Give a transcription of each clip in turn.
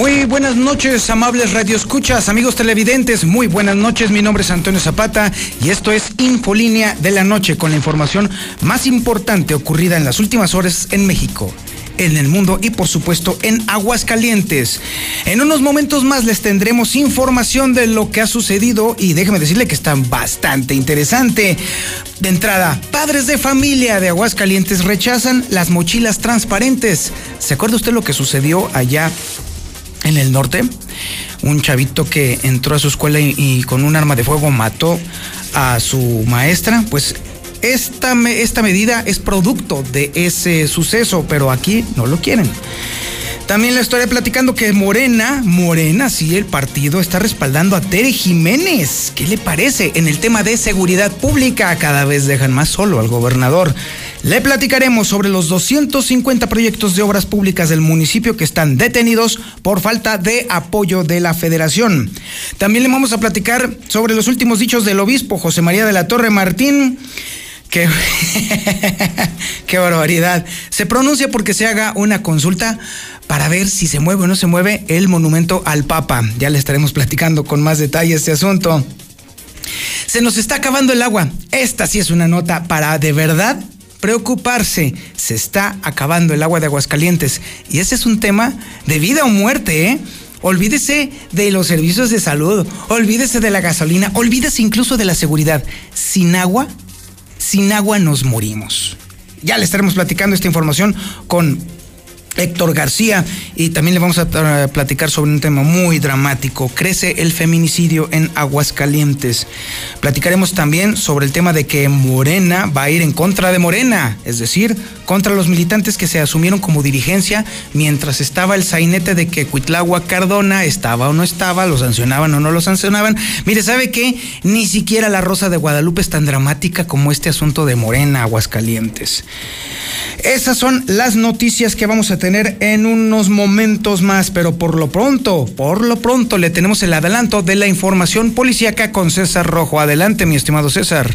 Muy buenas noches, amables radioescuchas, amigos televidentes. Muy buenas noches. Mi nombre es Antonio Zapata y esto es Infolínea de la Noche con la información más importante ocurrida en las últimas horas en México en el mundo y por supuesto en Aguascalientes. En unos momentos más les tendremos información de lo que ha sucedido y déjeme decirle que está bastante interesante. De entrada, padres de familia de Aguascalientes rechazan las mochilas transparentes. ¿Se acuerda usted lo que sucedió allá en el norte, un chavito que entró a su escuela y, con un arma de fuego mató a su maestra, pues esta, esta medida es producto de ese suceso, pero aquí no lo quieren. También la estaré platicando que Morena, Morena, sí, el partido está respaldando a Tere Jiménez. ¿Qué le parece? En el tema de seguridad pública, cada vez dejan más solo al gobernador. Le platicaremos sobre los 250 proyectos de obras públicas del municipio que están detenidos por falta de apoyo de la federación. También le vamos a platicar sobre los últimos dichos del obispo José María de la Torre Martín. Qué, qué barbaridad. Se pronuncia porque se haga una consulta para ver si se mueve o no se mueve el monumento al Papa. Ya le estaremos platicando con más detalle este asunto. Se nos está acabando el agua. Esta sí es una nota para de verdad preocuparse. Se está acabando el agua de Aguascalientes. Y ese es un tema de vida o muerte, ¿eh? Olvídese de los servicios de salud, olvídese de la gasolina, olvídese incluso de la seguridad. Sin agua, sin agua nos morimos. Ya le estaremos platicando esta información con Héctor García y también le vamos a platicar sobre un tema muy dramático. Crece el feminicidio en Aguascalientes. Platicaremos también sobre el tema de que Morena va a ir en contra de Morena, es decir, contra los militantes que se asumieron como dirigencia mientras estaba el sainete de que Cuitlagua Cardona estaba o no estaba, lo sancionaban o no lo sancionaban. Mire, ¿sabe qué? Ni siquiera la Rosa de Guadalupe es tan dramática como este asunto de Morena, Aguascalientes. Esas son las noticias que vamos a tener en unos momentos más, pero por lo pronto, por lo pronto le tenemos el adelanto de la información policíaca con César Rojo. Adelante, mi estimado César.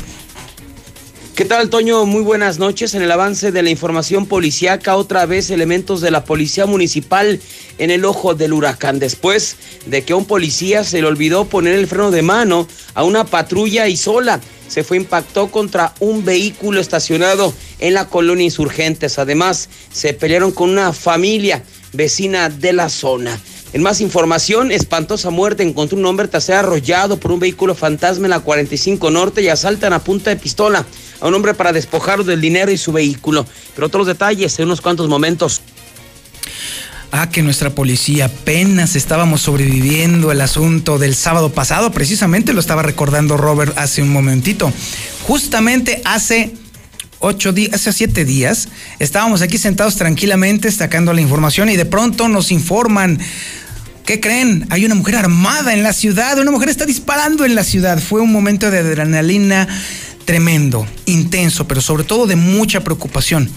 ¿Qué tal, Toño? Muy buenas noches. En el avance de la información policíaca, otra vez elementos de la Policía Municipal en el ojo del huracán. Después de que a un policía se le olvidó poner el freno de mano a una patrulla y sola se fue impactó contra un vehículo estacionado en la colonia Insurgentes. Además, se pelearon con una familia vecina de la zona. En más información, espantosa muerte encontró un hombre tras arrollado por un vehículo fantasma en la 45 Norte y asaltan a punta de pistola a un hombre para despojarlo del dinero y su vehículo. Pero otros detalles en unos cuantos momentos. Ah, que nuestra policía apenas estábamos sobreviviendo el asunto del sábado pasado, precisamente lo estaba recordando Robert hace un momentito. Justamente hace ocho días, hace siete días, estábamos aquí sentados tranquilamente sacando la información y de pronto nos informan. ¿Qué creen? Hay una mujer armada en la ciudad, una mujer está disparando en la ciudad. Fue un momento de adrenalina tremendo, intenso, pero sobre todo de mucha preocupación,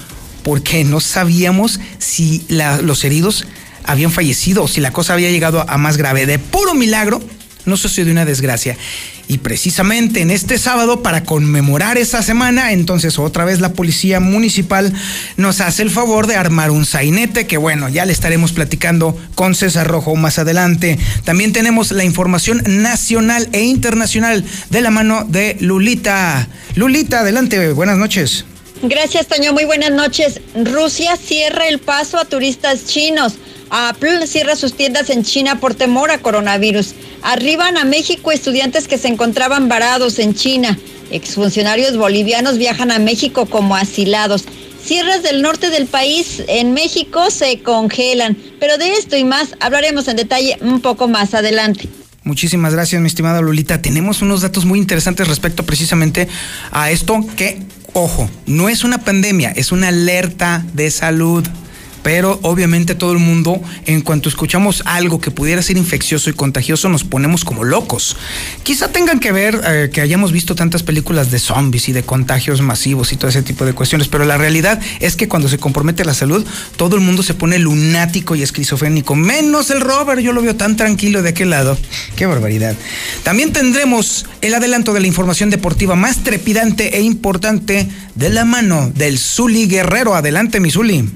porque no sabíamos si los heridos habían fallecido o si la cosa había llegado a más grave. De puro milagro, no sucedió una desgracia. Y precisamente en este sábado, para conmemorar esa semana, entonces otra vez la policía municipal nos hace el favor de armar un sainete, que bueno, ya le estaremos platicando con César Rojo más adelante. También tenemos la información nacional e internacional de la mano de Lulita. Lulita, adelante, buenas noches. Gracias, Toño. Muy buenas noches. Rusia cierra el paso a turistas chinos. Apple cierra sus tiendas en China por temor a coronavirus. Arriban a México estudiantes que se encontraban varados en China. Exfuncionarios bolivianos viajan a México como asilados. Sierras del norte del país en México se congelan. Pero de esto y más hablaremos en detalle un poco más adelante. Muchísimas gracias, mi estimada Lolita. Tenemos unos datos muy interesantes respecto precisamente a esto que, ojo, no es una pandemia, es una alerta de salud pero obviamente todo el mundo, en cuanto escuchamos algo que pudiera ser infeccioso y contagioso, nos ponemos como locos. Quizá tengan que ver eh, que hayamos visto tantas películas de zombies y de contagios masivos y todo ese tipo de cuestiones, pero la realidad es que cuando se compromete la salud, todo el mundo se pone lunático y esquizofrénico, menos el Robert, yo lo veo tan tranquilo de aquel lado. Qué barbaridad. También tendremos el adelanto de la información deportiva más trepidante e importante de la mano del Zuli Guerrero. Adelante, mi Zuli.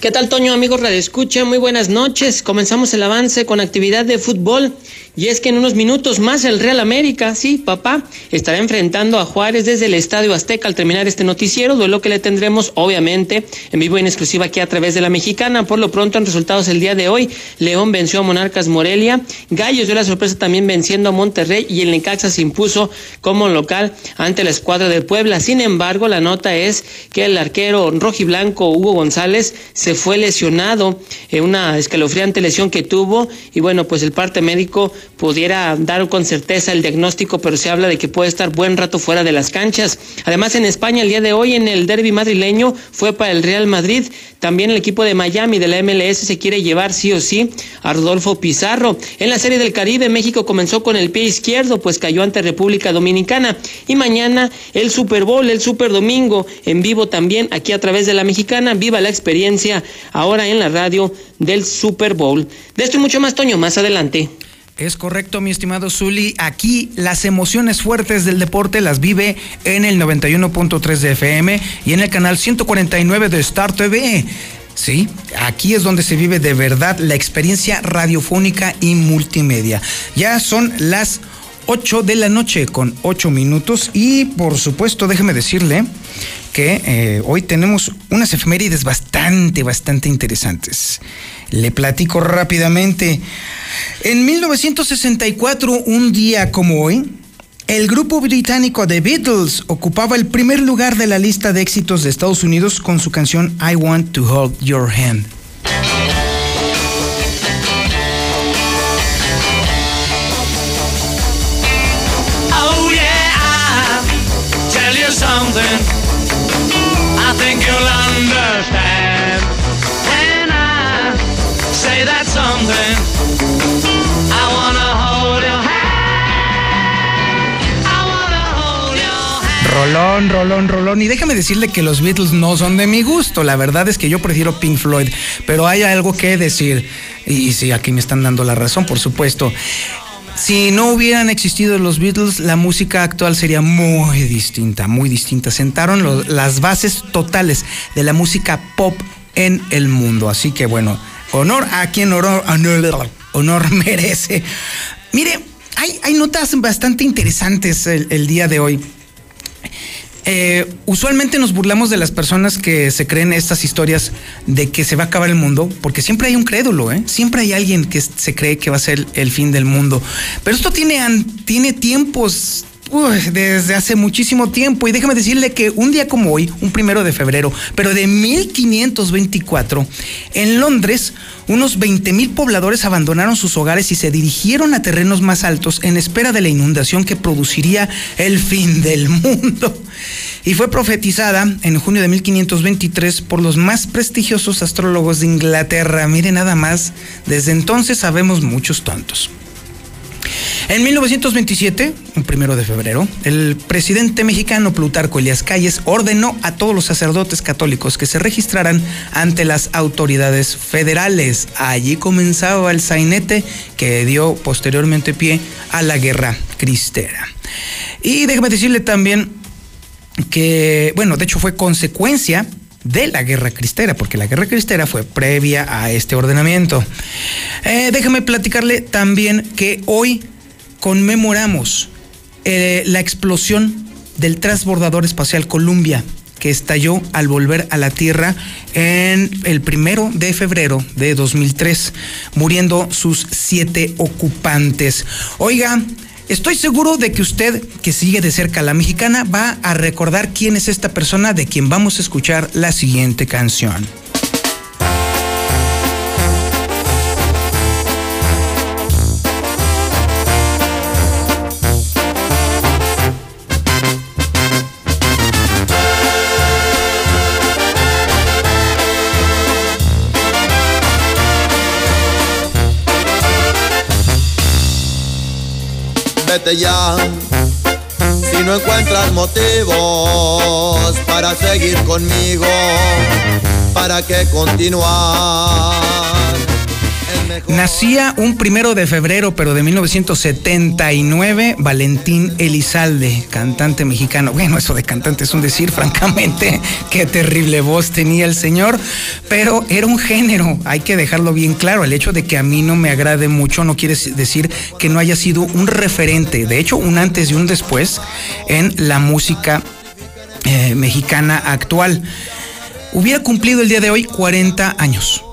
¿Qué tal, Toño, amigos Radio Escucha? Muy buenas noches. Comenzamos el avance con actividad de fútbol. Y es que en unos minutos más el Real América, sí, papá, estará enfrentando a Juárez desde el Estadio Azteca al terminar este noticiero, duelo que le tendremos obviamente en vivo y en exclusiva aquí a través de la mexicana. Por lo pronto en resultados el día de hoy, León venció a Monarcas Morelia, Gallos dio la sorpresa también venciendo a Monterrey y el Necaxa se impuso como local ante la escuadra del Puebla. Sin embargo, la nota es que el arquero rojiblanco Hugo González se fue lesionado en una escalofriante lesión que tuvo y bueno, pues el parte médico pudiera dar con certeza el diagnóstico, pero se habla de que puede estar buen rato fuera de las canchas. Además, en España, el día de hoy, en el derby madrileño, fue para el Real Madrid. También el equipo de Miami de la MLS se quiere llevar sí o sí a Rodolfo Pizarro. En la Serie del Caribe, México comenzó con el pie izquierdo, pues cayó ante República Dominicana. Y mañana el Super Bowl, el Super Domingo, en vivo también aquí a través de la Mexicana. Viva la experiencia ahora en la radio del Super Bowl. De esto y mucho más, Toño, más adelante. Es correcto, mi estimado Zuli. Aquí las emociones fuertes del deporte las vive en el 91.3 de FM y en el canal 149 de Star TV. Sí, aquí es donde se vive de verdad la experiencia radiofónica y multimedia. Ya son las 8 de la noche con 8 minutos y por supuesto déjeme decirle que eh, hoy tenemos unas efemérides bastante, bastante interesantes. Le platico rápidamente. En 1964, un día como hoy, el grupo británico The Beatles ocupaba el primer lugar de la lista de éxitos de Estados Unidos con su canción I Want to Hold Your Hand. Rolón, rolón, rolón. Y déjame decirle que los Beatles no son de mi gusto. La verdad es que yo prefiero Pink Floyd. Pero hay algo que decir. Y sí, aquí me están dando la razón, por supuesto. Si no hubieran existido los Beatles, la música actual sería muy distinta, muy distinta. Sentaron las bases totales de la música pop en el mundo. Así que bueno, honor a quien honor, honor, honor merece. Mire, hay, hay notas bastante interesantes el- día de hoy. Eh, usualmente nos burlamos de las personas que se creen estas historias de que se va a acabar el mundo, porque siempre hay un crédulo, ¿eh? Siempre hay alguien que se cree que va a ser el fin del mundo. Pero esto tiene, tiene tiempos. Desde hace muchísimo tiempo y déjame decirle que un día como hoy, un primero de febrero, pero de 1524, en Londres, unos 20 mil pobladores abandonaron sus hogares y se dirigieron a terrenos más altos en espera de la inundación que produciría el fin del mundo. Y fue profetizada en junio de 1523 por los más prestigiosos astrólogos de Inglaterra. Mire nada más, desde entonces sabemos muchos tontos. En 1927, un primero de febrero, el presidente mexicano Plutarco Elias Calles ordenó a todos los sacerdotes católicos que se registraran ante las autoridades federales. Allí comenzaba el sainete que dio posteriormente pie a la guerra cristera. Y déjame decirle también que, bueno, de hecho fue consecuencia de la guerra cristera, porque la guerra cristera fue previa a este ordenamiento. Eh, déjame platicarle también que hoy conmemoramos eh, la explosión del transbordador espacial Columbia que estalló al volver a la Tierra en el primero de febrero de 2003, muriendo sus siete ocupantes. Oiga, Estoy seguro de que usted, que sigue de cerca la mexicana, va a recordar quién es esta persona de quien vamos a escuchar la siguiente canción. Si no encuentras motivos para seguir conmigo, ¿para qué continuar? Nacía un primero de febrero, pero de 1979, Valentín Elizalde, cantante mexicano. Bueno, eso de cantante es un decir, francamente, qué terrible voz tenía el señor, pero era un género, hay que dejarlo bien claro. El hecho de que a mí no me agrade mucho no quiere decir que no haya sido un referente, de hecho, un antes y un después en la música eh, mexicana actual. Hubiera cumplido el día de hoy 40 años.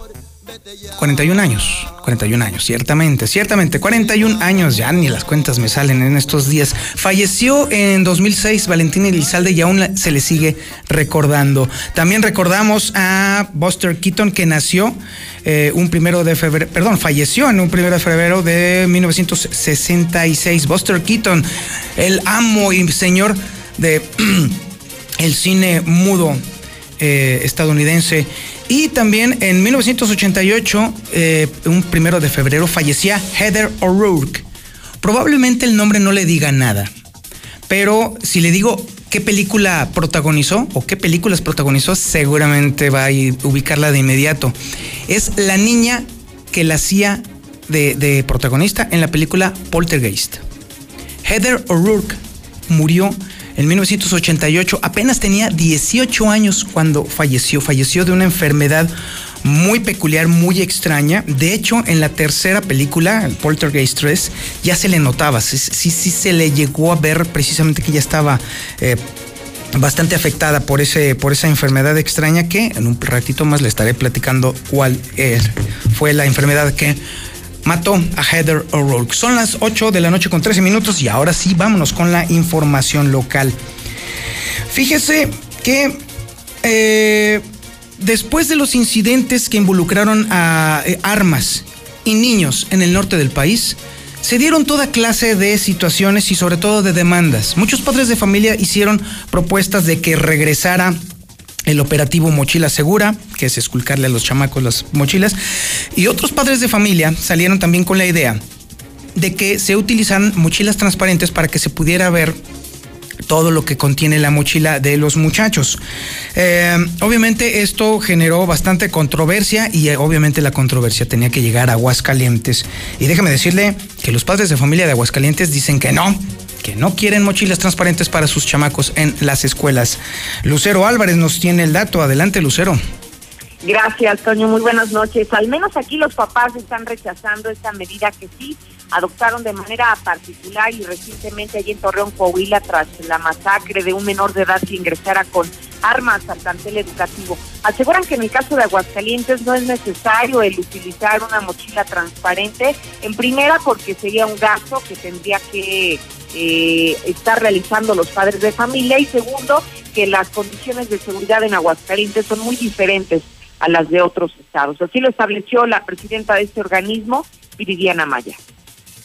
41 años, 41 años, ciertamente, ciertamente, 41 años, ya ni las cuentas me salen en estos días. Falleció en 2006 Valentín Elizalde y aún se le sigue recordando. También recordamos a Buster Keaton que nació eh, un primero de febrero, perdón, falleció en un primero de febrero de 1966. Buster Keaton, el amo y señor de el cine mudo eh, estadounidense. Y también en 1988, eh, un primero de febrero, fallecía Heather O'Rourke. Probablemente el nombre no le diga nada, pero si le digo qué película protagonizó o qué películas protagonizó, seguramente va a ubicarla de inmediato. Es la niña que la hacía de protagonista en la película Poltergeist. Heather O'Rourke murió en 1988, apenas tenía 18 años cuando falleció. Falleció de una enfermedad muy peculiar, muy extraña. De hecho, en la tercera película, el Poltergeist 3, ya se le notaba, sí, sí, se le llegó a ver precisamente que ya estaba eh, bastante afectada por, ese, por esa enfermedad extraña que en un ratito más le estaré platicando cuál es. fue la enfermedad que mató a Heather O'Rourke. Son las 8 de la noche con 13 minutos y ahora sí vámonos con la información local. Fíjese que eh, después de los incidentes que involucraron a eh, armas y niños en el norte del país, se dieron toda clase de situaciones y sobre todo de demandas. Muchos padres de familia hicieron propuestas de que regresara el operativo Mochila Segura, que es esculcarle a los chamacos las mochilas, y otros padres de familia salieron también con la idea de que se utilizaran mochilas transparentes para que se pudiera ver todo lo que contiene la mochila de los muchachos. Eh, obviamente esto generó bastante controversia y eh, obviamente la controversia tenía que llegar a Aguascalientes. Y déjeme decirle que los padres de familia de Aguascalientes dicen que no, que no quieren mochilas transparentes para sus chamacos en las escuelas. Lucero Álvarez nos tiene el dato. Adelante, Lucero. Gracias, Toño. Muy buenas noches. Al menos aquí los papás están rechazando esta medida que sí adoptaron de manera particular y recientemente allí en Torreón, Coahuila, tras la masacre de un menor de edad que ingresara con armas al plantel educativo. Aseguran que en el caso de Aguascalientes no es necesario el utilizar una mochila transparente, en primera porque sería un gasto que tendría que eh, estar realizando los padres de familia y segundo que las condiciones de seguridad en Aguascalientes son muy diferentes a las de otros estados. Así lo estableció la presidenta de este organismo, Viridiana Maya.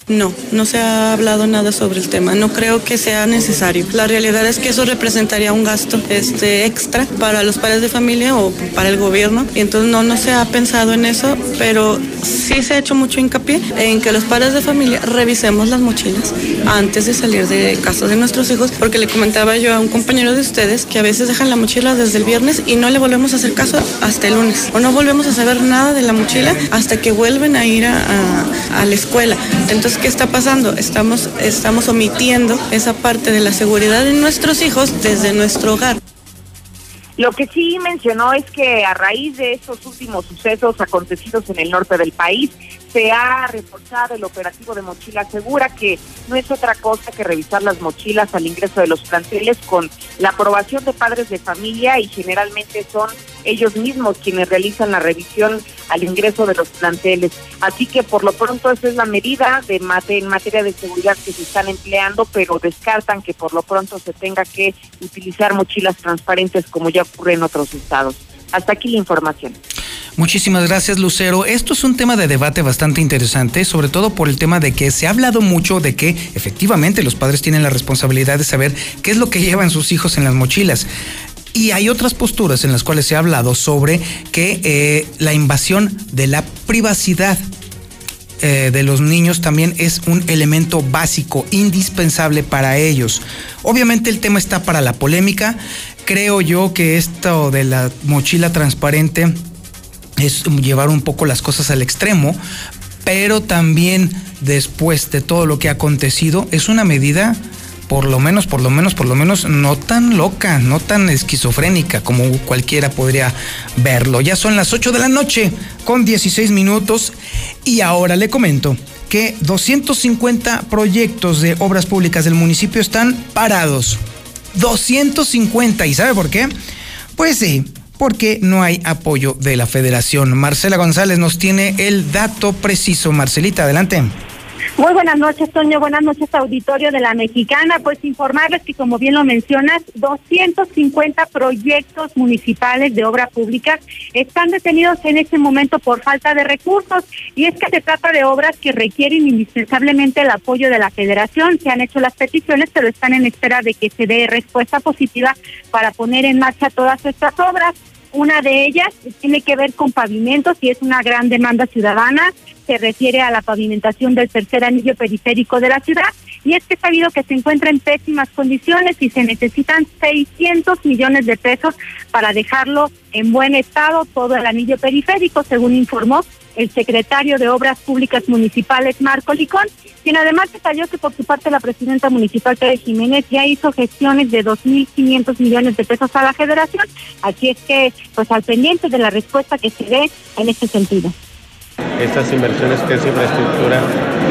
No, no se ha hablado nada sobre el tema. No creo que sea necesario. La realidad es que eso representaría un gasto este, extra para los padres de familia o para el gobierno. Y entonces no, no se ha pensado en eso, pero sí se ha hecho mucho hincapié en que los padres de familia revisemos las mochilas antes de salir de casa de nuestros hijos, porque le comentaba yo a un compañero de ustedes que a veces dejan la mochila desde el viernes y no le volvemos a hacer caso hasta el lunes. O no volvemos a saber nada de la mochila hasta que vuelven a ir a, a- la escuela. Entonces, ¿qué está pasando? Estamos, estamos omitiendo esa parte de la seguridad de nuestros hijos desde nuestro hogar. Lo que sí mencionó es que a raíz de estos últimos sucesos acontecidos en el norte del país, se ha reforzado el operativo de mochila segura, que no es otra cosa que revisar las mochilas al ingreso de los planteles con la aprobación de padres de familia y generalmente son ellos mismos quienes realizan la revisión al ingreso de los planteles. Así que por lo pronto esa es la medida de mate- en materia de seguridad que se están empleando, pero descartan que por lo pronto se tenga que utilizar mochilas transparentes como ya ocurre en otros estados. Hasta aquí la información. Muchísimas gracias, Lucero. Esto es un tema de debate bastante interesante, sobre todo por el tema de que se ha hablado mucho de que efectivamente los padres tienen la responsabilidad de saber qué es lo que llevan sus hijos en las mochilas. Y hay otras posturas en las cuales se ha hablado sobre que eh, la invasión de la privacidad eh, de los niños también es un elemento básico, indispensable para ellos. Obviamente el tema está para la polémica. Creo yo que esto de la mochila transparente es llevar un poco las cosas al extremo, pero también después de todo lo que ha acontecido es una medida por lo menos, por lo menos, por lo menos no tan loca, no tan esquizofrénica como cualquiera podría verlo. Ya son las 8 de la noche con 16 minutos y ahora le comento que 250 proyectos de obras públicas del municipio están parados. 250. ¿Y sabe por qué? Pues sí, porque no hay apoyo de la federación. Marcela González nos tiene el dato preciso. Marcelita, adelante. Muy buenas noches, Toño. Buenas noches, auditorio de la Mexicana. Pues informarles que, como bien lo mencionas, 250 proyectos municipales de obra pública están detenidos en este momento por falta de recursos. Y es que se trata de obras que requieren indispensablemente el apoyo de la Federación. Se han hecho las peticiones, pero están en espera de que se dé respuesta positiva para poner en marcha todas estas obras. Una de ellas tiene que ver con pavimentos y es una gran demanda ciudadana. Se refiere a la pavimentación del tercer anillo periférico de la ciudad. Y es que sabido que se encuentra en pésimas condiciones y se necesitan 600 millones de pesos para dejarlo en buen estado todo el anillo periférico, según informó el secretario de Obras Públicas Municipales, Marco Licón, quien además detalló que por su parte la presidenta municipal, Tere Jiménez, ya hizo gestiones de 2.500 millones de pesos a la federación, así es que, pues al pendiente de la respuesta que se dé en este sentido. Estas inversiones que es infraestructura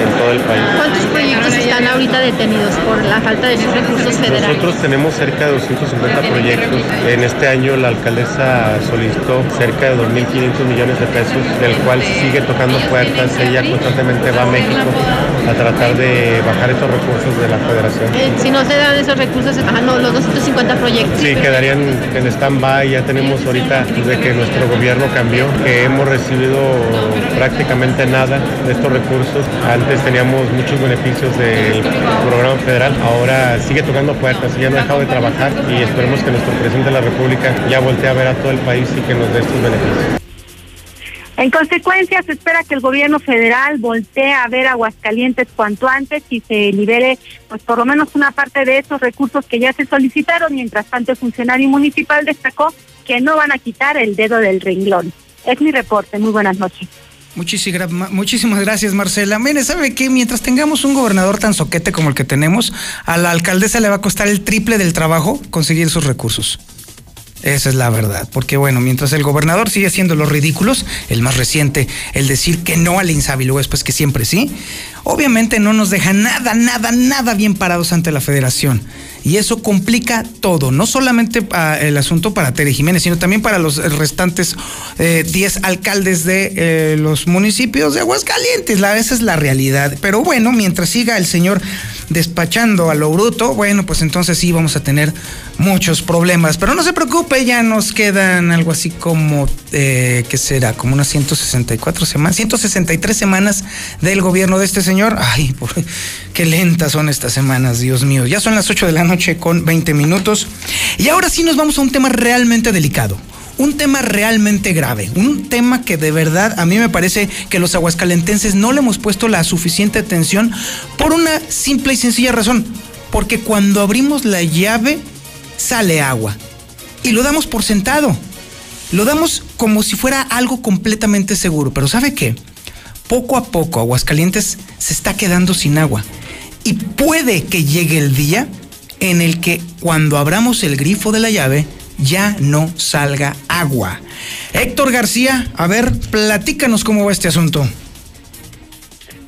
en todo el país. ¿Cuántos proyectos están ahorita detenidos por la falta de sus recursos federales? Nosotros tenemos cerca de 250 proyectos. En este año la alcaldesa solicitó cerca de 2.500 millones de pesos, del cual sigue tocando puertas. Ella constantemente va a México a tratar de bajar esos recursos de la federación. Eh, si no se dan esos recursos, no, los 250 proyectos. Sí, quedarían en stand-by. Ya tenemos ahorita, desde que nuestro gobierno cambió, que hemos recibido prácticamente nada de estos recursos. Antes teníamos muchos beneficios del programa federal, ahora sigue tocando puertas, ya no ha dejado de trabajar y esperemos que nuestro presidente de la República ya voltee a ver a todo el país y que nos dé estos beneficios. En consecuencia, se espera que el gobierno federal voltee a ver Aguascalientes cuanto antes y se libere, pues por lo menos una parte de esos recursos que ya se solicitaron. Mientras tanto, el funcionario municipal destacó que no van a quitar el dedo del renglón. Es mi reporte. Muy buenas noches. Muchísimas, gracias, Marcela. Mire, ¿sabe qué? Mientras tengamos un gobernador tan soquete como el que tenemos, a la alcaldesa le va a costar el triple del trabajo conseguir esos recursos. Esa es la verdad, porque bueno, mientras el gobernador sigue haciendo los ridículos, el más reciente, el decir que no al INSABI, luego después que siempre sí, obviamente no nos deja nada, nada, nada bien parados ante la federación. Y eso complica todo, no solamente el asunto para Tere Jiménez, sino también para los restantes 10 eh, alcaldes de eh, los municipios de Aguascalientes. La, esa es la realidad. Pero bueno, mientras siga el señor despachando a lo bruto, bueno, pues entonces sí vamos a tener muchos problemas. Pero no se preocupe, ya nos quedan algo así como, eh, ¿qué será? Como unas 164 semanas, 163 semanas del gobierno de este señor. Ay, qué lentas son estas semanas, Dios mío. Ya son las 8 de la noche con 20 minutos. Y ahora sí nos vamos a un tema realmente delicado. Un tema realmente grave, un tema que de verdad a mí me parece que los aguascalentenses no le hemos puesto la suficiente atención por una simple y sencilla razón, porque cuando abrimos la llave sale agua. Y lo damos por sentado, lo damos como si fuera algo completamente seguro, pero ¿sabe qué? Poco a poco Aguascalientes se está quedando sin agua y puede que llegue el día en el que cuando abramos el grifo de la llave, ya no salga agua. Héctor García, a ver, platícanos cómo va este asunto.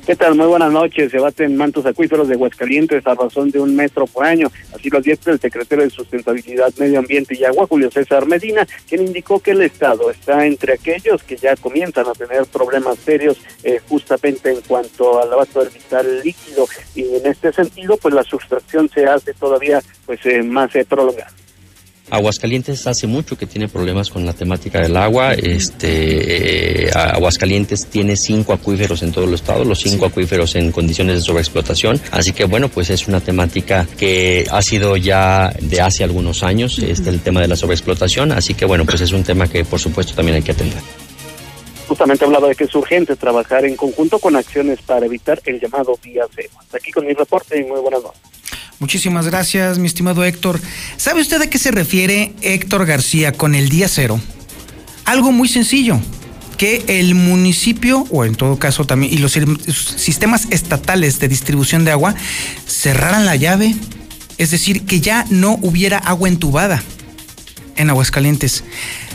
¿Qué tal? Muy buenas noches. Se baten mantos acuíferos de Huascalientes a razón de un metro por año. Así lo advierte el secretario de Sustentabilidad, Medio Ambiente y Agua, Julio César Medina, quien indicó que el Estado está entre aquellos que ya comienzan a tener problemas serios eh, justamente en cuanto al abasto del vital líquido. Y en este sentido, pues la sustracción se hace todavía pues eh, más eh, prolongada. Aguascalientes hace mucho que tiene problemas con la temática del agua. Este, eh, Aguascalientes tiene cinco acuíferos en todo el estado, los cinco acuíferos en condiciones de sobreexplotación. Así que bueno, pues es una temática que ha sido ya de hace algunos años, este, el tema de la sobreexplotación. Así que bueno, pues es un tema que por supuesto también hay que atender. justamente hablaba de que es urgente trabajar en conjunto con acciones para evitar el llamado día cero. Hasta aquí con mi reporte y muy buenas noches. Muchísimas gracias, mi estimado Héctor. ¿Sabe usted a qué se refiere Héctor García con el día cero? Algo muy sencillo, que el municipio, o en todo caso también, y los sistemas estatales de distribución de agua cerraran la llave, es decir, que ya no hubiera agua entubada en Aguascalientes.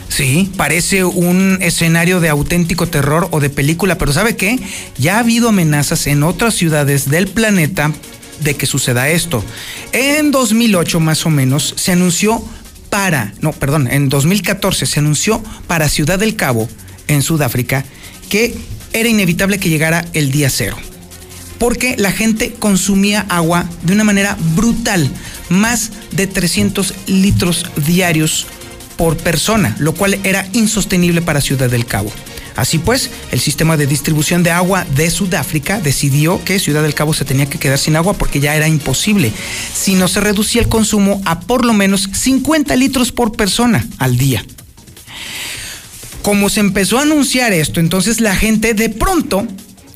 Sí, parece un escenario de auténtico terror o de película, pero ¿sabe qué? Ya ha habido amenazas en otras ciudades del planeta de que suceda esto. En 2008 más o menos se anunció para, no, perdón, en 2014 se anunció para Ciudad del Cabo, en Sudáfrica, que era inevitable que llegara el día cero. Porque la gente consumía agua de una manera brutal, más de 300 litros diarios por persona, lo cual era insostenible para Ciudad del Cabo. Así pues, el sistema de distribución de agua de Sudáfrica decidió que Ciudad del Cabo se tenía que quedar sin agua porque ya era imposible, si no se reducía el consumo a por lo menos 50 litros por persona al día. Como se empezó a anunciar esto, entonces la gente de pronto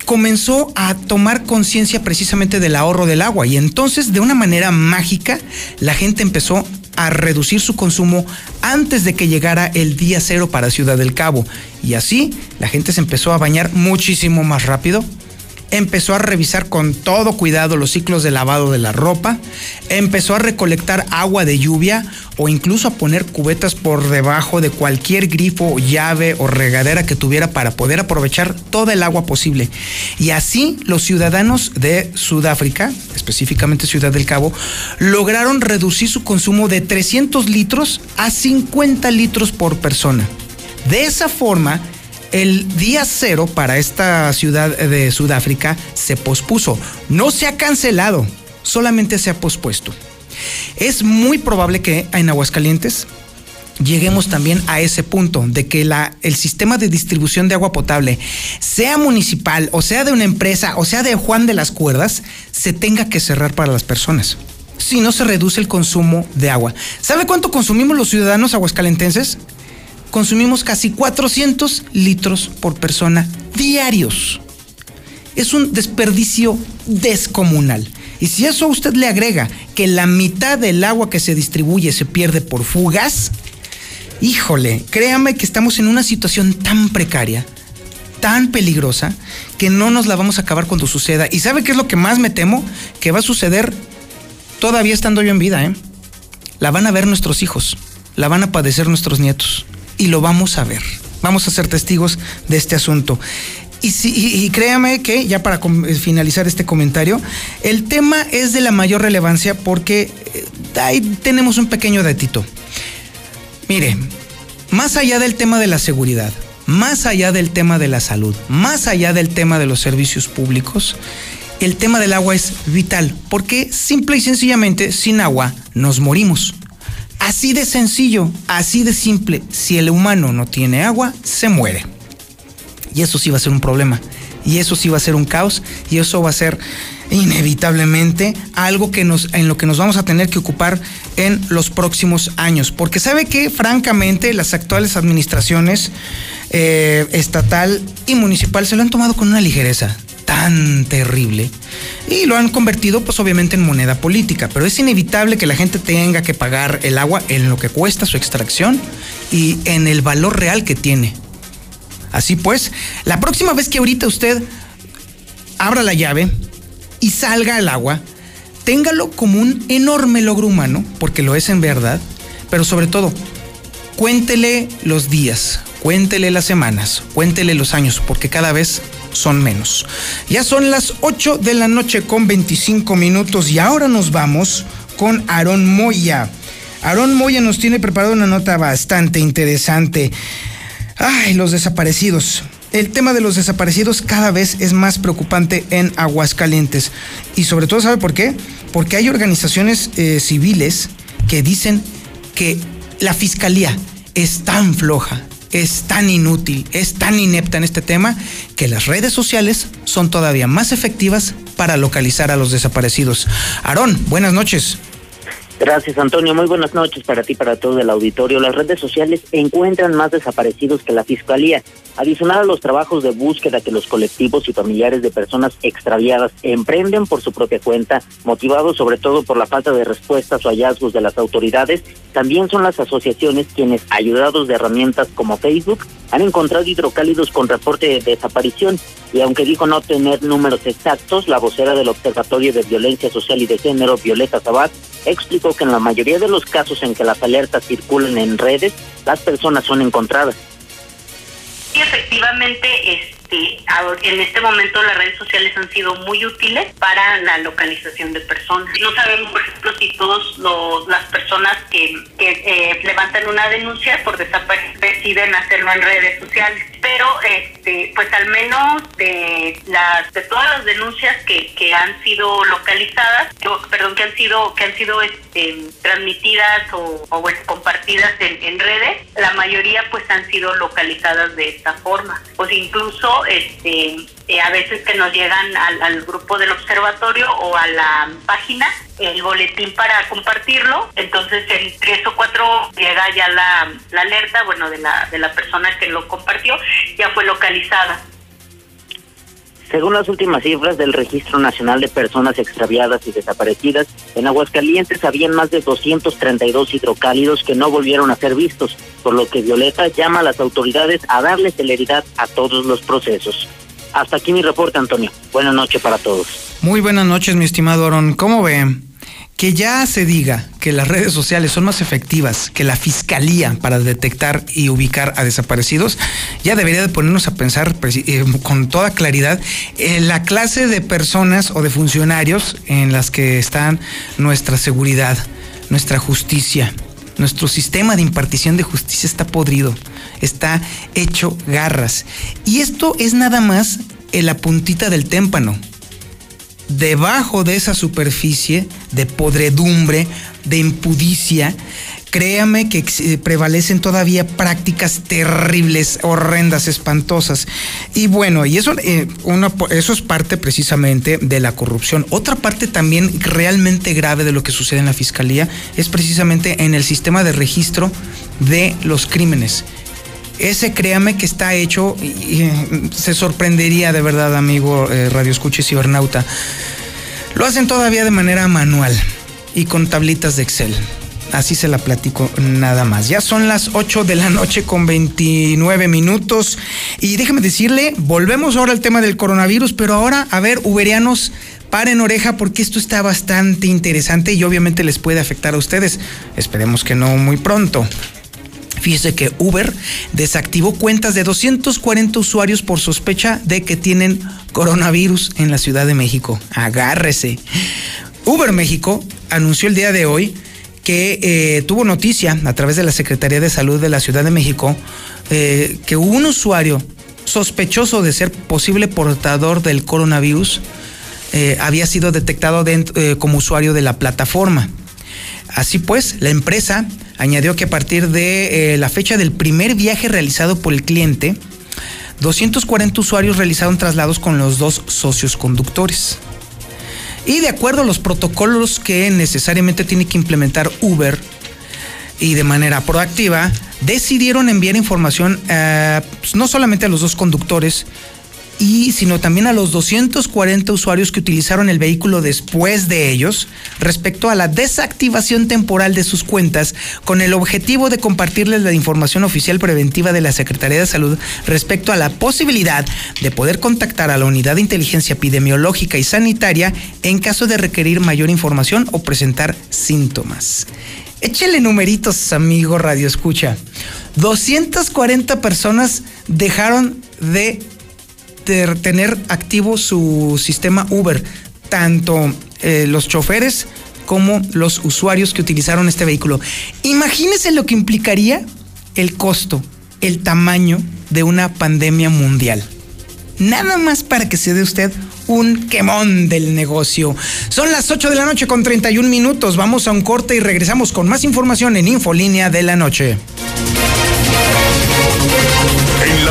comenzó a tomar conciencia precisamente del ahorro del agua y entonces de una manera mágica la gente empezó a reducir su consumo antes de que llegara el día cero para Ciudad del Cabo. Y así la gente se empezó a bañar muchísimo más rápido, empezó a revisar con todo cuidado los ciclos de lavado de la ropa, empezó a recolectar agua de lluvia o incluso a poner cubetas por debajo de cualquier grifo, llave o regadera que tuviera para poder aprovechar toda el agua posible. Y así los ciudadanos de Sudáfrica, específicamente Ciudad del Cabo, lograron reducir su consumo de 300 litros a 50 litros por persona. De esa forma, el día cero para esta ciudad de Sudáfrica se pospuso. No se ha cancelado, solamente se ha pospuesto. Es muy probable que en Aguascalientes lleguemos también a ese punto de que la, el sistema de distribución de agua potable, sea municipal o sea de una empresa o sea de Juan de las Cuerdas, se tenga que cerrar para las personas. Si no se reduce el consumo de agua. ¿Sabe cuánto consumimos los ciudadanos aguascalentenses? Consumimos casi 400 litros por persona diarios. Es un desperdicio descomunal. Y si eso usted le agrega que la mitad del agua que se distribuye se pierde por fugas, híjole, créame que estamos en una situación tan precaria, tan peligrosa, que no nos la vamos a acabar cuando suceda. ¿Y sabe qué es lo que más me temo? Que va a suceder todavía estando yo en vida, ¿eh? La van a ver nuestros hijos, la van a padecer nuestros nietos y lo vamos a ver. Vamos a ser testigos de este asunto. Y, y, créame que, ya para finalizar este comentario, el tema es de la mayor relevancia porque eh, ahí tenemos un pequeño datito. Mire, más allá del tema de la seguridad, más allá del tema de la salud, más allá del tema de los servicios públicos, el tema del agua es vital, porque simple y sencillamente sin agua nos morimos. Así de sencillo, así de simple. Si el humano no tiene agua, se muere. Y eso sí va a ser un problema. Y eso sí va a ser un caos. Y eso va a ser inevitablemente algo que nos, en lo que nos vamos a tener que ocupar en los próximos años. Porque sabe que, francamente, las actuales administraciones eh, estatal y municipal se lo han tomado con una ligereza tan terrible y lo han convertido pues obviamente en moneda política, pero es inevitable que la gente tenga que pagar el agua en lo que cuesta su extracción y en el valor real que tiene. Así pues, la próxima vez que ahorita usted abra la llave y salga el agua, téngalo como un enorme logro humano, porque lo es en verdad, pero sobre todo, cuéntele los días, cuéntele las semanas, cuéntele los años, porque cada vez son menos. Ya son las 8 de la noche con 25 minutos y ahora nos vamos con Aarón Moya. Aarón Moya nos tiene preparado una nota bastante interesante. Ay, los desaparecidos. El tema de los desaparecidos cada vez es más preocupante en Aguascalientes. Y sobre todo, ¿sabe por qué? Porque hay organizaciones eh, civiles que dicen que la fiscalía es tan floja, es tan inútil, es tan inepta en este tema, que las redes sociales son todavía más efectivas para localizar a los desaparecidos. Aarón, buenas noches. Gracias, Antonio. Muy buenas noches para ti, para todo el auditorio. Las redes sociales encuentran más desaparecidos que la Fiscalía. Adicional a los trabajos de búsqueda que los colectivos y familiares de personas extraviadas emprenden por su propia cuenta, motivados sobre todo por la falta de respuestas o hallazgos de las autoridades, también son las asociaciones quienes, ayudados de herramientas como Facebook, han encontrado hidrocálidos con reporte de desaparición. Y aunque dijo no tener números exactos, la vocera del Observatorio de Violencia Social y de Género, Violeta Sabat, explicó que en la mayoría de los casos en que las alertas circulan en redes, las personas son encontradas. Sí, efectivamente, este, en este momento las redes sociales han sido muy útiles para la localización de personas. No sabemos, por ejemplo, si todas las personas que, eh, levantan una denuncia por desaparición deciden hacerlo en redes sociales, pero este, pues al menos de las de todas las denuncias que, que han sido localizadas, perdón, que han sido que han sido este, transmitidas o, o, bueno, compartidas en, en redes, la mayoría pues han sido localizadas de esta forma. Pues incluso este eh, a veces que nos llegan al, al grupo del observatorio o a la página el boletín para compartirlo, entonces en tres o cuatro llega ya la, la alerta, bueno, de la, de la persona que lo compartió, ya fue localizada. Según las últimas cifras del Registro Nacional de Personas Extraviadas y Desaparecidas, en Aguascalientes habían más de 232 hidrocálidos que no volvieron a ser vistos, por lo que Violeta llama a las autoridades a darle celeridad a todos los procesos. Hasta aquí mi reporte, Antonio. Buenas noches para todos. Muy buenas noches, mi estimado Aaron. ¿Cómo ve? Que ya se diga que las redes sociales son más efectivas que la fiscalía para detectar y ubicar a desaparecidos, ya debería de ponernos a pensar eh, con toda claridad en la clase de personas o de funcionarios en las que están nuestra seguridad, nuestra justicia. Nuestro sistema de impartición de justicia está podrido, está hecho garras. Y esto es nada más en la puntita del témpano debajo de esa superficie de podredumbre, de impudicia, créame que eh, prevalecen todavía prácticas terribles, horrendas, espantosas. Y bueno, y eso, eh, eso es parte precisamente de la corrupción. Otra parte también realmente grave de lo que sucede en la fiscalía es precisamente en el sistema de registro de los crímenes. Ese créame que está hecho y, y, se sorprendería de verdad, amigo eh, Radio Escucha y Cibernauta. Lo hacen todavía de manera manual y con tablitas de Excel. Así se la platico nada más. Ya son las 8 de la noche con 29 minutos. Y déjeme decirle, volvemos ahora al tema del coronavirus, pero ahora, a ver, uberianos, paren oreja porque esto está bastante interesante y obviamente les puede afectar a ustedes. Esperemos que no muy pronto. Fíjese que Uber desactivó cuentas de 240 usuarios por sospecha de que tienen coronavirus en la Ciudad de México. Agárrese. Uber México anunció el día de hoy que eh, tuvo noticia a través de la Secretaría de Salud de la Ciudad de México eh, que un usuario sospechoso de ser posible portador del coronavirus eh, había sido detectado como usuario de la plataforma. Así pues, la empresa añadió que a partir de eh, la fecha del primer viaje realizado por el cliente, 240 usuarios realizaron traslados con los dos socios conductores. Y de acuerdo a los protocolos que necesariamente tiene que implementar Uber y de manera proactiva, decidieron enviar información eh, pues, no solamente a los dos conductores, y sino también a los 240 usuarios que utilizaron el vehículo después de ellos respecto a la desactivación temporal de sus cuentas con el objetivo de compartirles la información oficial preventiva de la Secretaría de Salud respecto a la posibilidad de poder contactar a la Unidad de Inteligencia Epidemiológica y Sanitaria en caso de requerir mayor información o presentar síntomas. Échele numeritos, amigo Radio Escucha. 240 personas dejaron de tener activo su sistema Uber, tanto eh, los choferes como los usuarios que utilizaron este vehículo. Imagínese lo que implicaría el costo, el tamaño de una pandemia mundial. Nada más para que se dé usted un quemón del negocio. Son las 8 de la noche con 31 minutos. Vamos a un corte y regresamos con más información en Infolínea de la Noche.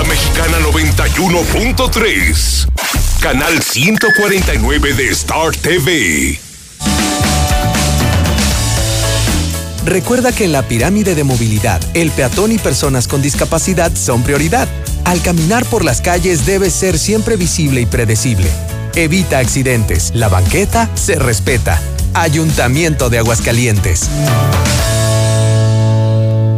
Mexicana 91.3, canal 149 de Star TV. Recuerda que en la pirámide de movilidad, el peatón y personas con discapacidad son prioridad. Al caminar por las calles debe ser siempre visible y predecible. Evita accidentes. La banqueta se respeta. Ayuntamiento de Aguascalientes.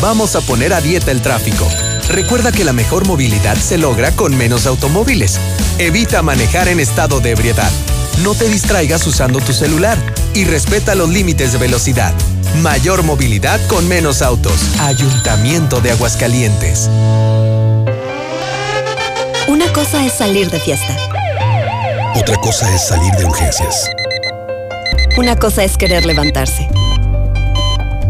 Vamos a poner a dieta el tráfico. Recuerda que la mejor movilidad se logra con menos automóviles. Evita manejar en estado de ebriedad. No te distraigas usando tu celular y respeta los límites de velocidad. Mayor movilidad con menos autos. Ayuntamiento de Aguascalientes. Una cosa es salir de fiesta. Otra cosa es salir de urgencias. Una cosa es querer levantarse.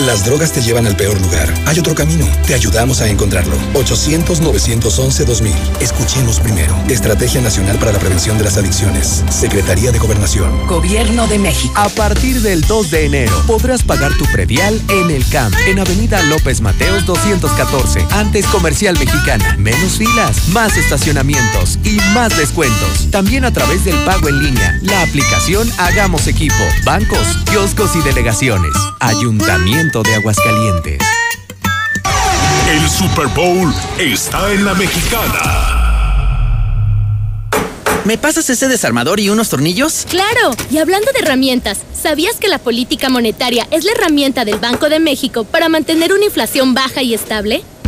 Las drogas te llevan al peor lugar. Hay otro camino. Te ayudamos a encontrarlo. 800-911-2000. Escuchemos primero. Estrategia Nacional para la Prevención de las Adicciones. Secretaría de Gobernación. Gobierno de México. A partir del 2 de enero podrás pagar tu predial en el CAMP, en Avenida López Mateos 214. Antes Comercial Mexicana. Menos filas, más estacionamientos y más descuentos. También a través del pago en línea. La aplicación Hagamos Equipo. Bancos, kioscos y delegaciones. Ayuntamiento de Aguascalientes. El Super Bowl está en la mexicana. ¿Me pasas ese desarmador y unos tornillos? Claro, y hablando de herramientas, ¿sabías que la política monetaria es la herramienta del Banco de México para mantener una inflación baja y estable?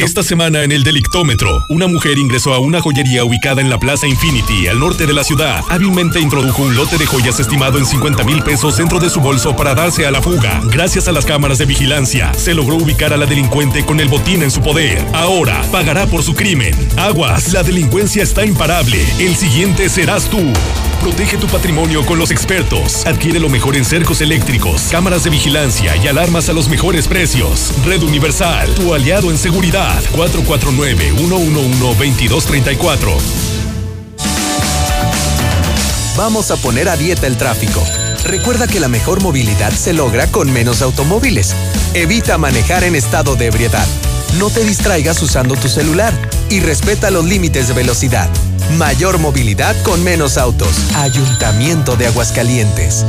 Esta semana en el Delictómetro, una mujer ingresó a una joyería ubicada en la Plaza Infinity, al norte de la ciudad. Hábilmente introdujo un lote de joyas estimado en 50 mil pesos dentro de su bolso para darse a la fuga. Gracias a las cámaras de vigilancia, se logró ubicar a la delincuente con el botín en su poder. Ahora pagará por su crimen. Aguas, la delincuencia está imparable. El siguiente serás tú. Protege tu patrimonio con los expertos. Adquiere lo mejor en cercos eléctricos, cámaras de vigilancia y alarmas a los mejores precios. Red Universal, tu aliado en seguridad. 449-111-2234. Vamos a poner a dieta el tráfico. Recuerda que la mejor movilidad se logra con menos automóviles. Evita manejar en estado de ebriedad. No te distraigas usando tu celular y respeta los límites de velocidad. Mayor movilidad con menos autos. Ayuntamiento de Aguascalientes.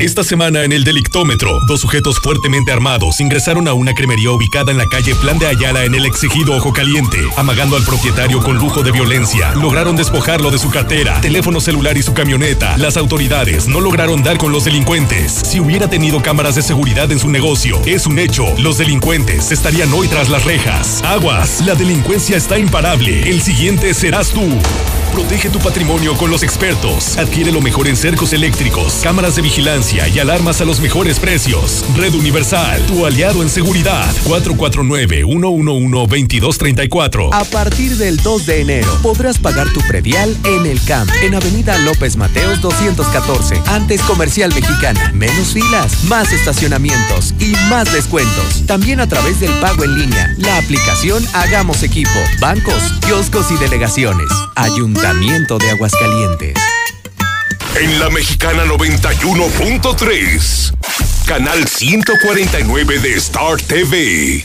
Esta semana en el Delictómetro, dos sujetos fuertemente armados ingresaron a una cremería ubicada en la calle Plan de Ayala en el exigido Ojo Caliente. Amagando al propietario con lujo de violencia, lograron despojarlo de su cartera, teléfono celular y su camioneta. Las autoridades no lograron dar con los delincuentes. Si hubiera tenido cámaras de seguridad en su negocio, es un hecho. Los delincuentes estarían hoy tras las rejas. Aguas, la delincuencia está imparable. El siguiente serás tú. Protege tu patrimonio con los expertos. Adquiere lo mejor en cercos eléctricos, cámaras de vigilancia y alarmas a los mejores precios. Red Universal, tu aliado en seguridad. 449-111-2234. A partir del 2 de enero podrás pagar tu predial en el CAMP, en Avenida López Mateos 214, antes Comercial Mexicana. Menos filas, más estacionamientos y más descuentos. También a través del pago en línea, la aplicación Hagamos Equipo, bancos, kioscos y delegaciones. Ayuntamiento de Aguascalientes. En la Mexicana 91.3, canal 149 de Star TV.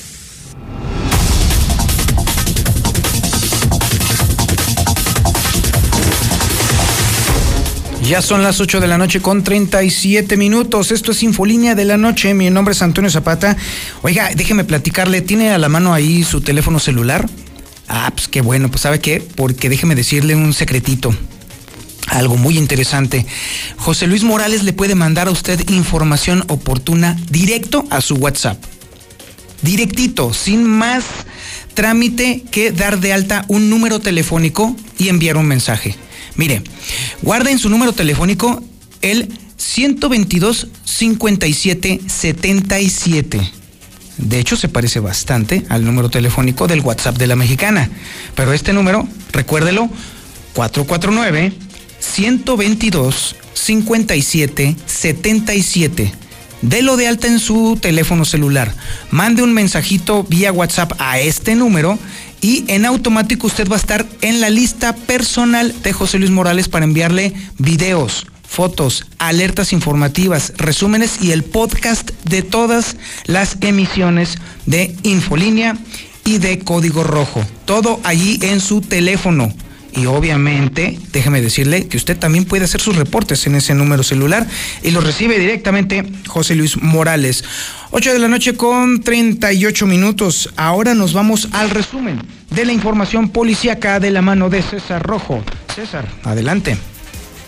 Ya son las 8 de la noche con 37 minutos. Esto es Infolínea de la Noche. Mi nombre es Antonio Zapata. Oiga, déjeme platicarle. ¿Tiene a la mano ahí su teléfono celular? Ah, pues qué bueno. Pues sabe qué? Porque déjeme decirle un secretito. Algo muy interesante. José Luis Morales le puede mandar a usted información oportuna directo a su WhatsApp. Directito, sin más trámite que dar de alta un número telefónico y enviar un mensaje. Mire, guarda en su número telefónico el 122 57 77. De hecho, se parece bastante al número telefónico del WhatsApp de la mexicana. Pero este número, recuérdelo, 449 122 57 77. Delo de alta en su teléfono celular. Mande un mensajito vía WhatsApp a este número y en automático usted va a estar en la lista personal de José Luis Morales para enviarle videos, fotos, alertas informativas, resúmenes y el podcast de todas las emisiones de Infolínea y de Código Rojo. Todo allí en su teléfono. Y obviamente, déjeme decirle que usted también puede hacer sus reportes en ese número celular y los recibe directamente José Luis Morales. 8 de la noche con 38 minutos. Ahora nos vamos al resumen de la información policíaca de la mano de César Rojo. César, adelante.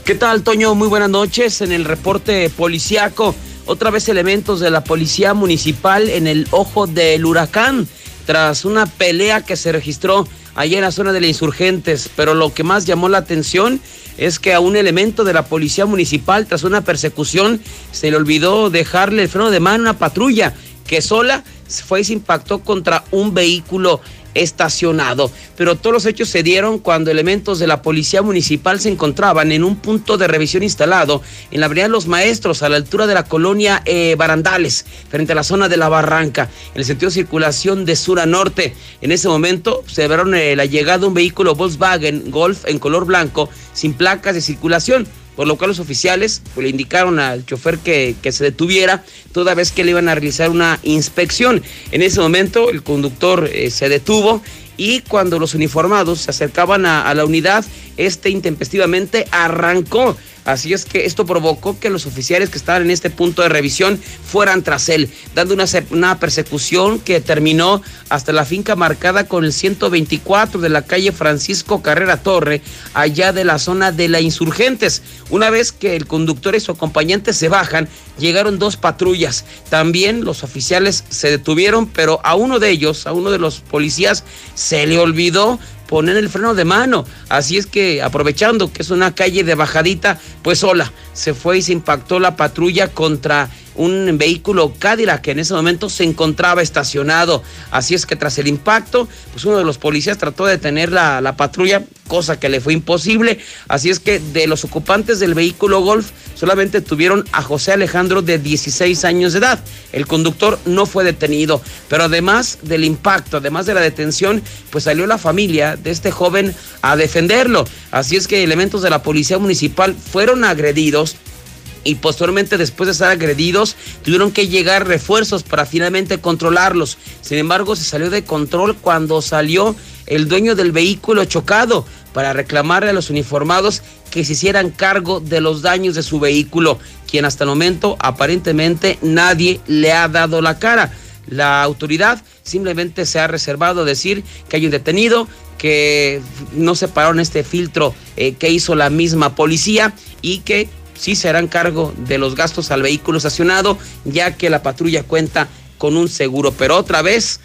¿Qué tal, Toño? Muy buenas noches. En el reporte policíaco, otra vez elementos de la policía municipal en el ojo del huracán, tras una pelea que se registró allá en la zona de los insurgentes. Pero lo que más llamó la atención es que a un elemento de la policía municipal, tras una persecución, se le olvidó dejarle el freno de mano a una patrulla que sola fue y se impactó contra un vehículo estacionado. Pero todos los hechos se dieron cuando elementos de la policía municipal se encontraban en un punto de revisión instalado en la avenida Los Maestros, a la altura de la colonia eh, Barandales, frente a la zona de la Barranca, en el sentido de circulación de sur a norte. En ese momento se vieron eh, la llegada de un vehículo Volkswagen Golf en color blanco, sin placas de circulación por lo cual los oficiales pues, le indicaron al chofer que, se detuviera toda vez que le iban a realizar una inspección. En ese momento el conductor eh, se detuvo y cuando los uniformados se acercaban a, la unidad, este intempestivamente arrancó Así es que esto provocó que los oficiales que estaban en este punto de revisión fueran tras él, dando una, una persecución que terminó hasta la finca marcada con el 124 de la calle Francisco Carrera Torre, allá de la zona de la Insurgentes. Una vez que el conductor y su acompañante se bajan, llegaron dos patrullas. También los oficiales se detuvieron, pero a uno de ellos, a uno de los policías, se le olvidó poner el freno de mano. Así es que aprovechando que es una calle de bajadita, pues sola, se fue y se impactó la patrulla contra un vehículo Cadillac que en ese momento se encontraba estacionado. Así es que tras el impacto, pues uno de los policías trató de detener la, la patrulla, cosa que le fue imposible. Así es que de los ocupantes del vehículo Golf solamente tuvieron a José Alejandro de 16 años de edad. El conductor no fue detenido, pero además del impacto, además de la detención, pues salió la familia de este joven a defenderlo. Así es que elementos de la policía municipal fueron agredidos y posteriormente después de estar agredidos tuvieron que llegar refuerzos para finalmente controlarlos. Sin embargo, se salió de control cuando salió el dueño del vehículo chocado para reclamarle a los uniformados que se hicieran cargo de los daños de su vehículo quien hasta el momento aparentemente nadie le ha dado la cara. La autoridad simplemente se ha reservado decir que hay un detenido, que no se paró en este filtro eh, que hizo la misma policía y que sí se harán cargo de los gastos al vehículo estacionado, ya que la patrulla cuenta con un seguro. Pero otra vez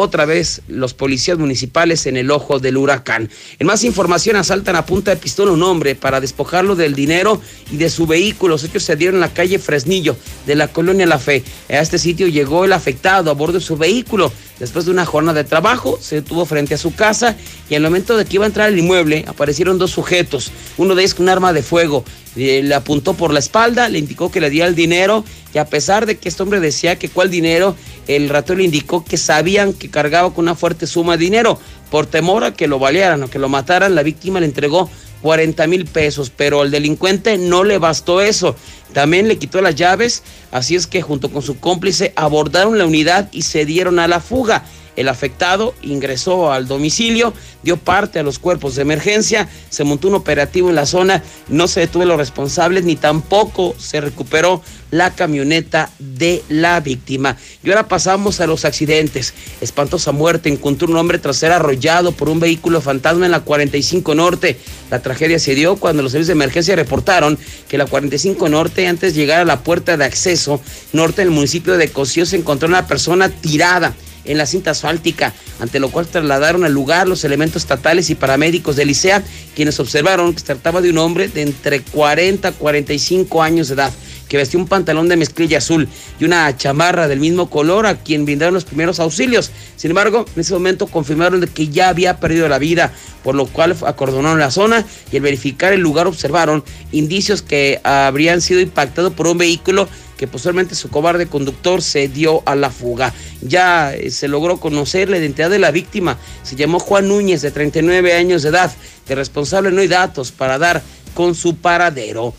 otra vez los policías municipales en el ojo del huracán. En más información asaltan a punta de pistola un hombre para despojarlo del dinero y de su vehículo. Los hechos se dieron en la calle Fresnillo de la colonia La Fe. A este sitio llegó el afectado a bordo de su vehículo. Después de una jornada de trabajo, se detuvo frente a su casa y al momento de que iba a entrar al inmueble aparecieron dos sujetos. Uno de ellos con un arma de fuego. Eh, le apuntó por la espalda, le indicó que le diera el dinero y a pesar de que este hombre decía que cuál dinero, el ratón le indicó que sabían que cargaba con una fuerte suma de dinero. Por temor a que lo balearan o que lo mataran, la víctima le entregó 40 mil pesos, pero al delincuente no le bastó eso. También le quitó las llaves, así es que junto con su cómplice abordaron la unidad y se dieron a la fuga. El afectado ingresó al domicilio, dio parte a los cuerpos de emergencia, se montó un operativo en la zona, no se detuvo los responsables ni tampoco se recuperó la camioneta de la víctima. Y ahora pasamos a los accidentes. Espantosa muerte encontró un hombre tras ser arrollado por un vehículo fantasma en la 45 Norte. La tragedia se dio cuando los servicios de emergencia reportaron que la 45 Norte, antes de llegar a la puerta de acceso norte del municipio de Cosío, se encontró una persona tirada en la cinta asfáltica, ante lo cual trasladaron al lugar los elementos estatales y paramédicos del ICEA, quienes observaron que se trataba de un hombre de entre 40 a 45 años de edad que vestía un pantalón de mezclilla azul y una chamarra del mismo color a quien brindaron los primeros auxilios. Sin embargo, en ese momento confirmaron que ya había perdido la vida, por lo cual acordonaron la zona y al verificar el lugar observaron indicios que habrían sido impactados por un vehículo que posteriormente su cobarde conductor se dio a la fuga. Ya eh, se logró conocer la identidad de la víctima. Se llamó Juan Núñez, de 39 años de edad. De responsable no hay datos para dar con su paradero.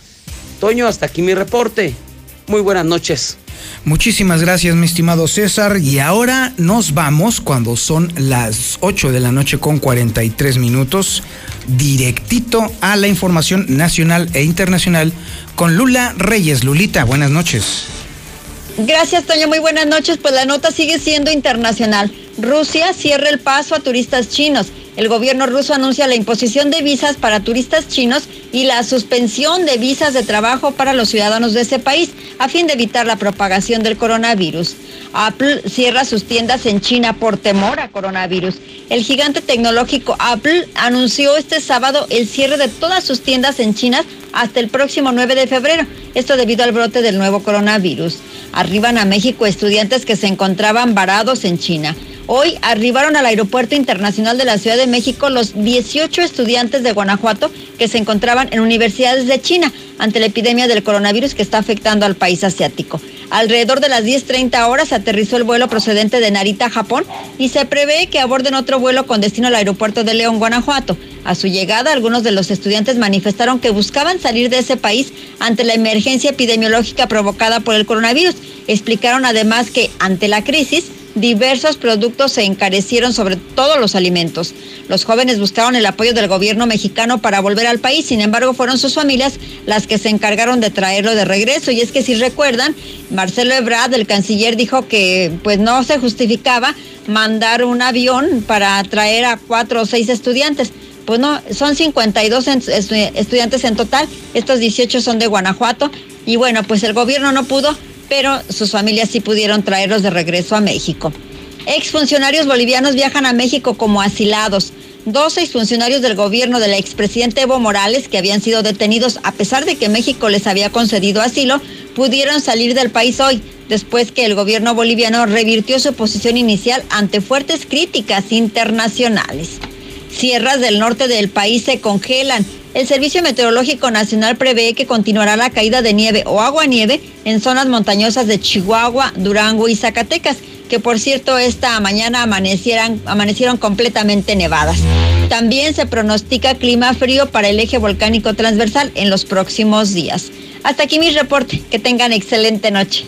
Toño, hasta aquí mi reporte. Muy buenas noches. Muchísimas gracias, mi estimado César. Y ahora nos vamos cuando son las 8 de la noche con 43 minutos, directito a la información nacional e internacional con Lula Reyes. Lulita, buenas noches. Gracias, Toño. Muy buenas noches. Pues la nota sigue siendo internacional. Rusia cierra el paso a turistas chinos. El gobierno ruso anuncia la imposición de visas para turistas chinos y la suspensión de visas de trabajo para los ciudadanos de ese país a fin de evitar la propagación del coronavirus. Apple cierra sus tiendas en China por temor a coronavirus. El gigante tecnológico Apple anunció este sábado el cierre de todas sus tiendas en China hasta el próximo 9 de febrero. Esto debido al brote del nuevo coronavirus. Arriban a México estudiantes que se encontraban varados en China. Hoy arribaron al Aeropuerto Internacional de la Ciudad de México los 18 estudiantes de Guanajuato que se encontraban en universidades de China ante la epidemia del coronavirus que está afectando al país asiático. Alrededor de las 10.30 horas aterrizó el vuelo procedente de Narita, Japón, y se prevé que aborden otro vuelo con destino al aeropuerto de León, Guanajuato. A su llegada, algunos de los estudiantes manifestaron que buscaban salir de ese país ante la emergencia epidemiológica provocada por el coronavirus. Explicaron además que ante la crisis, diversos productos se encarecieron, sobre todo los alimentos. Los jóvenes buscaron el apoyo del gobierno mexicano para volver al país, sin embargo fueron sus familias las que se encargaron de traerlo de regreso. Y es que si recuerdan, Marcelo Ebrard, el canciller, dijo que pues no se justificaba mandar un avión para traer a cuatro o seis estudiantes. Pues no, son 52 estudiantes en total, estos 18 son de Guanajuato y bueno, pues el gobierno no pudo pero sus familias sí pudieron traerlos de regreso a México. Exfuncionarios bolivianos viajan a México como asilados. Dos exfuncionarios del gobierno del expresidente Evo Morales, que habían sido detenidos a pesar de que México les había concedido asilo, pudieron salir del país hoy, después que el gobierno boliviano revirtió su posición inicial ante fuertes críticas internacionales. Sierras del norte del país se congelan el Servicio Meteorológico Nacional prevé que continuará la caída de nieve o agua nieve en zonas montañosas de Chihuahua, Durango y Zacatecas, que por cierto esta mañana amanecieron completamente nevadas. También se pronostica clima frío para el eje volcánico transversal en los próximos días. Hasta aquí mi reporte. Que tengan excelente noche.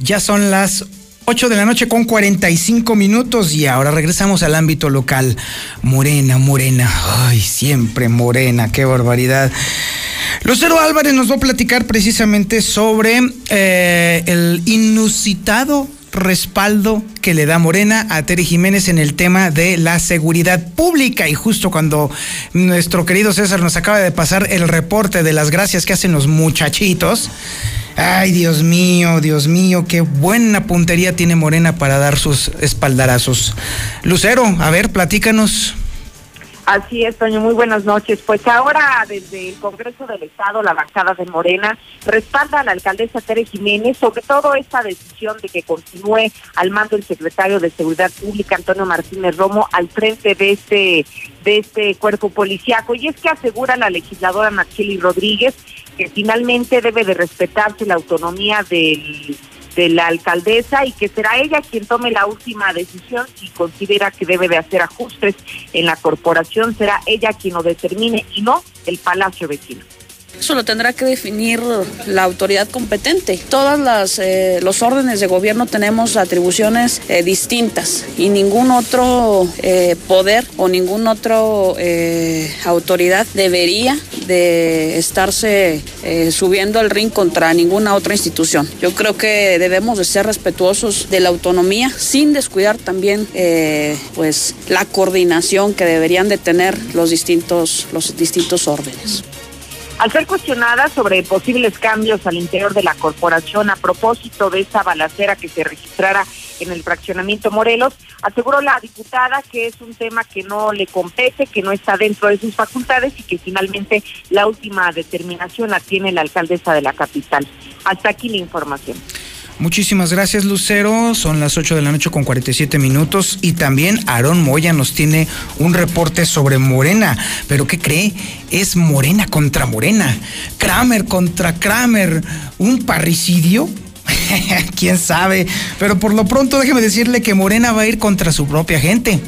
Ya son las 8 de la noche con 45 minutos y ahora regresamos al ámbito local. Morena, Morena, ay, siempre Morena, qué barbaridad. Lucero Álvarez nos va a platicar precisamente sobre eh, el inusitado respaldo que le da Morena a Tere Jiménez en el tema de la seguridad pública. Y justo cuando nuestro querido César nos acaba de pasar el reporte de las gracias que hacen los muchachitos. Ay, Dios mío, Dios mío, qué buena puntería tiene Morena para dar sus espaldarazos. Lucero, a ver, platícanos. Así es, Toño, muy buenas noches. Pues ahora desde el Congreso del Estado, la bancada de Morena respalda a la alcaldesa Tere Jiménez, sobre todo esta decisión de que continúe al mando el secretario de Seguridad Pública, Antonio Martínez Romo, al frente de este, de este cuerpo policiaco. Y es que asegura la legisladora Marcheli Rodríguez que finalmente debe de respetarse la autonomía de la alcaldesa y que será ella quien tome la última decisión y considera que debe de hacer ajustes en la corporación, será ella quien lo determine y no el palacio vecino. Eso lo tendrá que definir la autoridad competente. Todas las eh, los órdenes de gobierno tenemos atribuciones eh, distintas y ningún otro eh, poder o ningún otro autoridad debería de estarse subiendo al ring contra ninguna otra institución. Yo creo que debemos de ser respetuosos de la autonomía sin descuidar también pues la coordinación que deberían de tener los distintos los distintos órdenes. Al ser cuestionada sobre posibles cambios al interior de la corporación a propósito de esta balacera que se registrara en el fraccionamiento Morelos, aseguró la diputada que es un tema que no le compete, que no está dentro de sus facultades y que finalmente la última determinación la tiene la alcaldesa de la capital. Hasta aquí la información. Muchísimas gracias, Lucero. Son las 8 de la noche con 47 minutos. Y también Aarón Moya nos tiene un reporte sobre Morena. ¿Pero qué cree? Es Morena contra Morena. Kramer contra Kramer. ¿Un parricidio? ¿Quién sabe? Pero por lo pronto déjeme decirle que Morena va a ir contra su propia gente.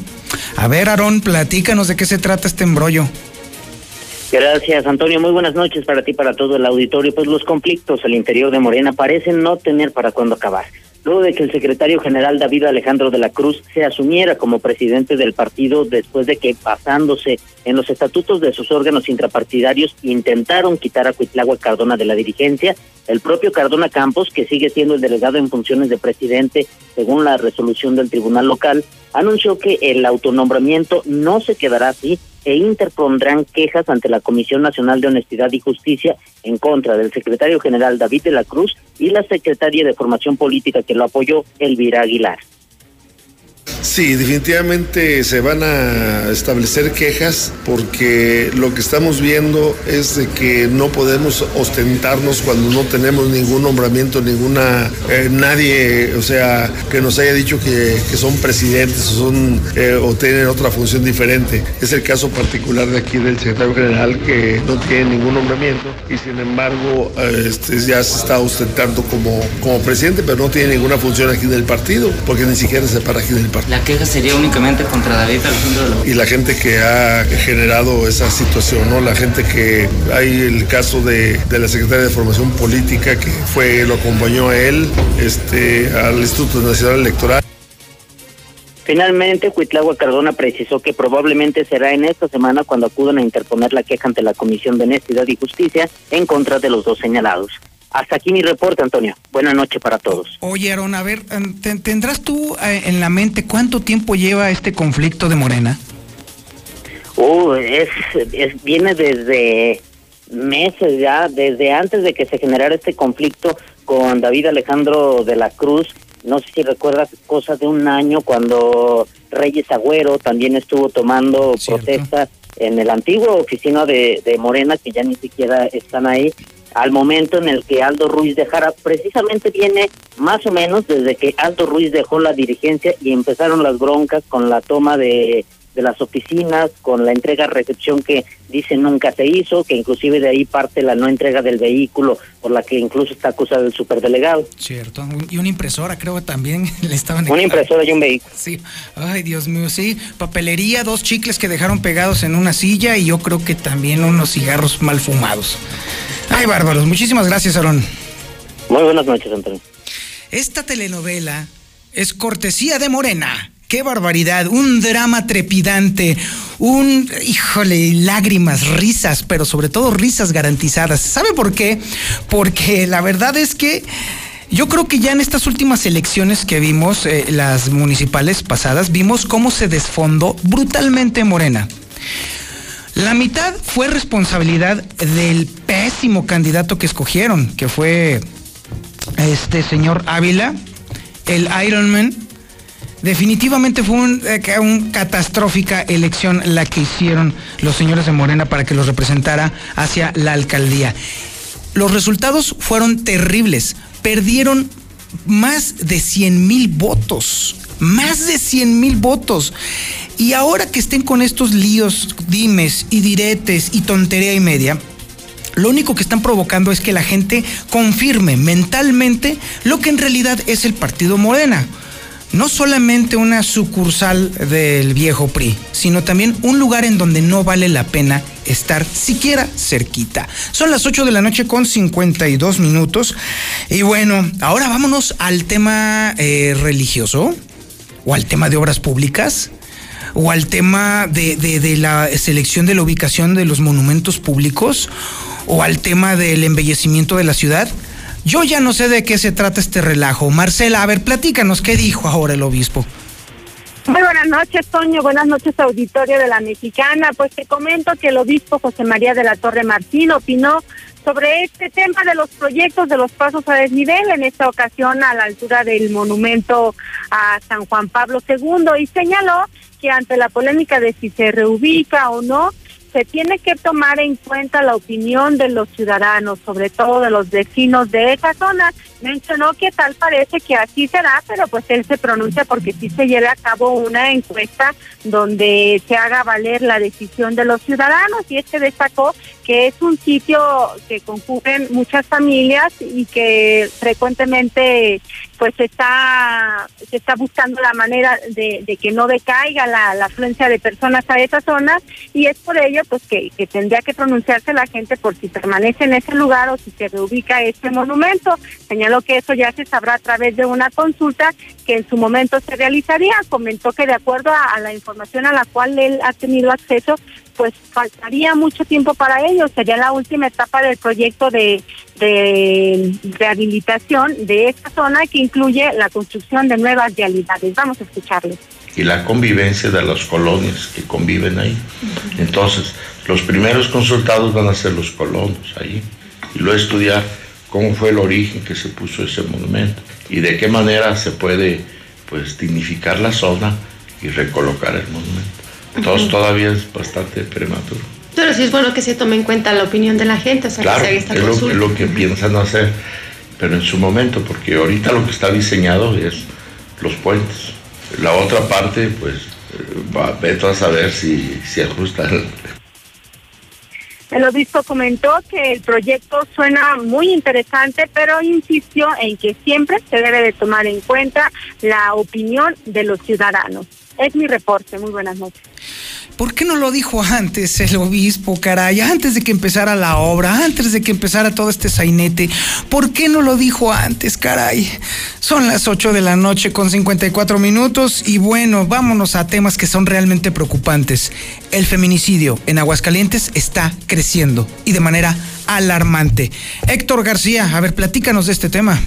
A ver, Aarón, platícanos de qué se trata este embrollo. Gracias, Antonio. Muy buenas noches para ti, para todo el auditorio. Pues los conflictos al interior de Morena parecen no tener para cuándo acabar. Luego de que el secretario general David Alejandro de la Cruz se asumiera como presidente del partido después de que, basándose en los estatutos de sus órganos intrapartidarios, intentaron quitar a Cuitlagua Cardona de la dirigencia, el propio Cardona Campos, que sigue siendo el delegado en funciones de presidente según la resolución del tribunal local, anunció que el autonombramiento no se quedará así e interpondrán quejas ante la Comisión Nacional de Honestidad y Justicia en contra del secretario general David de la Cruz y la secretaria de Formación Política que lo apoyó, Elvira Aguilar. Sí, definitivamente se van a establecer quejas porque lo que estamos viendo es de que no podemos ostentarnos cuando no tenemos ningún nombramiento, ninguna, eh, nadie, o sea, que nos haya dicho que, son presidentes o, son, eh, o tienen otra función diferente. Es el caso particular de aquí del secretario general que no tiene ningún nombramiento y sin embargo eh, este, ya se está ostentando como, como presidente, pero no tiene ninguna función aquí en el partido porque ni siquiera se para aquí del partido. La queja sería únicamente contra David Alejandro Y la gente que ha generado esa situación, ¿no? La gente que hay el caso de, la secretaria de Formación Política que fue, lo acompañó a él, este, al Instituto Nacional Electoral. Finalmente, Cuitlagua Cardona precisó que probablemente será en esta semana cuando acudan a interponer la queja ante la Comisión de Honestidad y Justicia en contra de los dos señalados. Hasta aquí mi reporte, Antonio. Buenas noches para todos. Oye, Aaron, a ver, em, ¿tendrás tú eh, en la mente cuánto tiempo lleva este conflicto de Morena? Uh, es, es, viene desde meses ya, desde antes de que se generara este conflicto con David Alejandro de la Cruz. No sé si recuerdas cosas de un año cuando Reyes Agüero también estuvo tomando protestas en el antiguo oficina de, de Morena, que ya ni siquiera están ahí, al momento en el que Aldo Ruiz dejara, precisamente viene más o menos desde que Aldo Ruiz dejó la dirigencia y empezaron las broncas con la toma de, de las oficinas, con la entrega-recepción que dice nunca se hizo, que inclusive de ahí parte la no entrega del vehículo, por la que incluso está acusado el superdelegado. Cierto, y una impresora creo que también le estaban... Una impresora y un vehículo. Sí, ay Dios mío, sí, papelería, dos chicles que dejaron pegados en una silla y yo creo que también unos cigarros mal fumados. Ay, bárbaros. Muchísimas gracias, Aaron. Muy buenas noches, Antonio. Esta telenovela es cortesía de Morena qué barbaridad, un drama trepidante, un, híjole, lágrimas, risas, pero sobre todo risas garantizadas. ¿Sabe por qué? Porque la verdad es que... Yo creo que ya en estas últimas elecciones que vimos, eh, las municipales pasadas, vimos cómo se desfondó brutalmente Morena. La mitad fue responsabilidad del pésimo candidato que escogieron, que fue este señor Ávila, el Ironman. Definitivamente fue una eh, un catastrófica elección la que hicieron los señores de Morena para que los representara hacia la alcaldía. Los resultados fueron terribles. Perdieron más de 100 mil votos. Más de 100 mil votos. Y ahora que estén con estos líos, dimes y diretes y tontería y media, lo único que están provocando es que la gente confirme mentalmente lo que en realidad es el partido Morena. No solamente una sucursal del viejo PRI, sino también un lugar en donde no vale la pena estar siquiera cerquita. Son las 8 de la noche con 52 minutos. Y bueno, ahora vámonos al tema eh, religioso o al tema de obras públicas o al tema de, de, la selección de la ubicación de los monumentos públicos o al tema del embellecimiento de la ciudad. Yo ya no sé de qué se trata este relajo. Marcela, a ver, platícanos, ¿qué dijo ahora el obispo? Muy buenas noches, Toño. Buenas noches, auditorio de la Mexicana. Pues te comento que el obispo José María de la Torre Martín opinó sobre este tema de los proyectos de los pasos a desnivel, en esta ocasión a la altura del monumento a San Juan Pablo II, y señaló que ante la polémica de si se reubica o no, se tiene que tomar en cuenta la opinión de los ciudadanos, sobre todo de los vecinos de esa zona. Mencionó que tal parece que así será, pero pues él se pronuncia porque sí se lleve a cabo una encuesta donde se haga valer la decisión de los ciudadanos y este destacó que es un sitio que concurren muchas familias y que frecuentemente pues está se está buscando la manera de, que no decaiga la, la, afluencia de personas a esa zona y es por ello pues que, tendría que pronunciarse la gente por si permanece en ese lugar o si se reubica este monumento. Señaló que eso ya se sabrá a través de una consulta que en su momento se realizaría. Comentó que de acuerdo a la información a la cual él ha tenido acceso, pues faltaría mucho tiempo para ello. Sería la última etapa del proyecto de, de rehabilitación de esta zona que incluye la construcción de nuevas realidades. Vamos a escucharles. Y la convivencia de las colonias que conviven ahí. Entonces, los primeros consultados van a ser los colonos ahí. Y luego estudiar cómo fue el origen que se puso ese monumento y de qué manera se puede pues dignificar la zona y recolocar el monumento. Entonces todavía es bastante prematuro. Pero sí es bueno que se tome en cuenta la opinión de la gente, o sea, claro, que se haga esta es lo, es lo que piensan hacer, pero en su momento, porque ahorita lo que está diseñado es los puentes. La otra parte, pues, eh, va, veto a saber si, si ajusta el, el obispo comentó que el proyecto suena muy interesante, pero insistió en que siempre se debe de tomar en cuenta la opinión de los ciudadanos. Es mi reporte. Muy buenas noches. ¿Por qué no lo dijo antes el obispo, caray? Antes de que empezara la obra, antes de que empezara todo este sainete. ¿Por qué no lo dijo antes, caray? Son las 8 de la noche con 54 minutos y bueno, vámonos a temas que son realmente preocupantes. El feminicidio en Aguascalientes está creciendo y de manera alarmante. Héctor García, a ver, platícanos de este tema.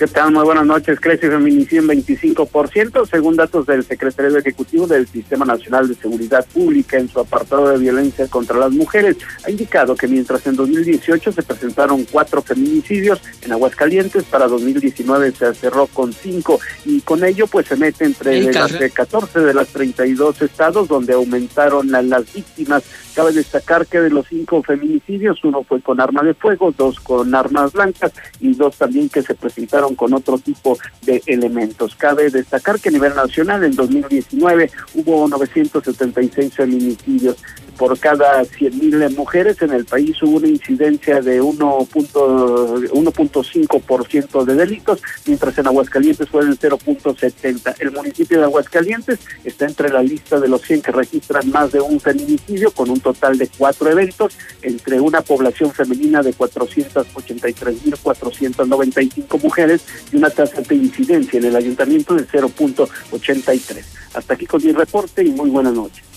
¿Qué tal? Muy buenas noches. Crece feminicidio en 25%, según datos del Secretario Ejecutivo del Sistema Nacional de Seguridad Pública en su apartado de violencia contra las mujeres. Ha indicado que mientras en 2018 se presentaron cuatro feminicidios en Aguascalientes, para 2019 se cerró con cinco y con ello pues se mete entre las 14 de las 32 estados donde aumentaron las víctimas Cabe destacar que de los cinco feminicidios, uno fue con arma de fuego, dos con armas blancas y dos también que se presentaron con otro tipo de elementos. Cabe destacar que a nivel nacional en 2019 hubo 976 feminicidios. Por cada 100.000 mujeres. En el país hubo una incidencia de 1.5% de delitos, mientras en Aguascalientes fue del 0.70. El municipio de Aguascalientes está entre la lista de los 100 que registran más de un feminicidio, con un total de cuatro eventos, entre una población femenina de 483.495 mujeres y una tasa de incidencia en el ayuntamiento de 0.83. Hasta aquí con mi reporte y muy buenas noches.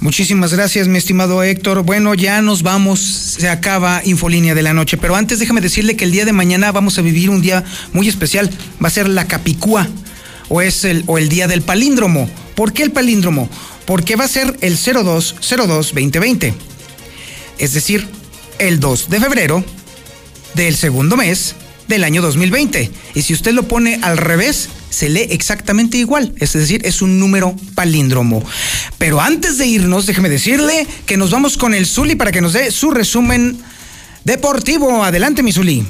Muchísimas gracias, mi estimado Héctor. Bueno, ya nos vamos, se acaba Infolínea de la noche, pero antes déjame decirle que el día de mañana vamos a vivir un día muy especial. Va a ser la Capicúa o es el o el día del palíndromo. ¿Por qué el palíndromo? Porque va a ser el 0202-2020. Es decir, el 2 de febrero del segundo mes del año 2020. Y si usted lo pone al revés, se lee exactamente igual. Es decir, es un número palíndromo. Pero antes de irnos, déjeme decirle que nos vamos con el Zuli para que nos dé su resumen deportivo. Adelante, mi Zuli.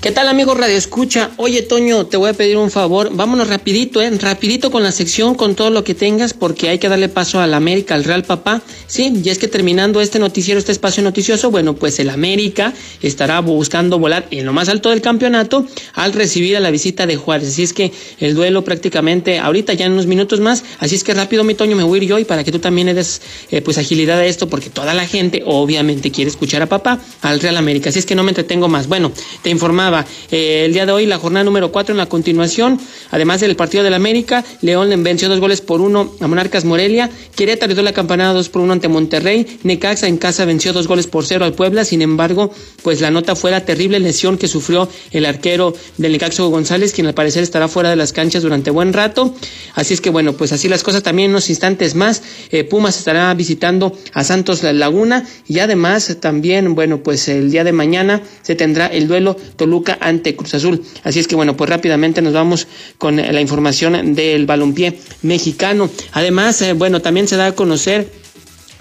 ¿Qué tal amigos Radio Escucha? Oye Toño, te voy a pedir un favor, vámonos rapidito, eh, rapidito con la sección, con todo lo que tengas, porque hay que darle paso al América, al Real Papá. Sí, y es que terminando este noticiero, este espacio noticioso, bueno, pues el América estará buscando volar en lo más alto del campeonato al recibir a la visita de Juárez. Así es que el duelo prácticamente ahorita ya en unos minutos más, así es que rápido mi Toño me voy a ir yo y para que tú también le des eh, pues agilidad a esto, porque toda la gente obviamente quiere escuchar a papá, al Real América. Así es que no me entretengo más. Bueno, te informaba eh, el día de hoy la jornada número 4 en la continuación. Además del partido del América, León venció dos goles por uno a Monarcas Morelia. Querétaro dio la campanada 2 por 1 ante Monterrey. Necaxa en casa venció dos goles por cero al Puebla. Sin embargo, pues la nota fue la terrible lesión que sufrió el arquero del Necaxa González, quien al parecer estará fuera de las canchas durante buen rato. Así es que bueno, pues así las cosas también en unos instantes más. Eh, Pumas estará visitando a Santos Laguna y además también, bueno, pues el día de mañana se tendrá el duelo Toluca ante Cruz Azul. Así es que bueno, pues rápidamente nos vamos con la información del balompié mexicano. Además, eh, bueno, también se da a conocer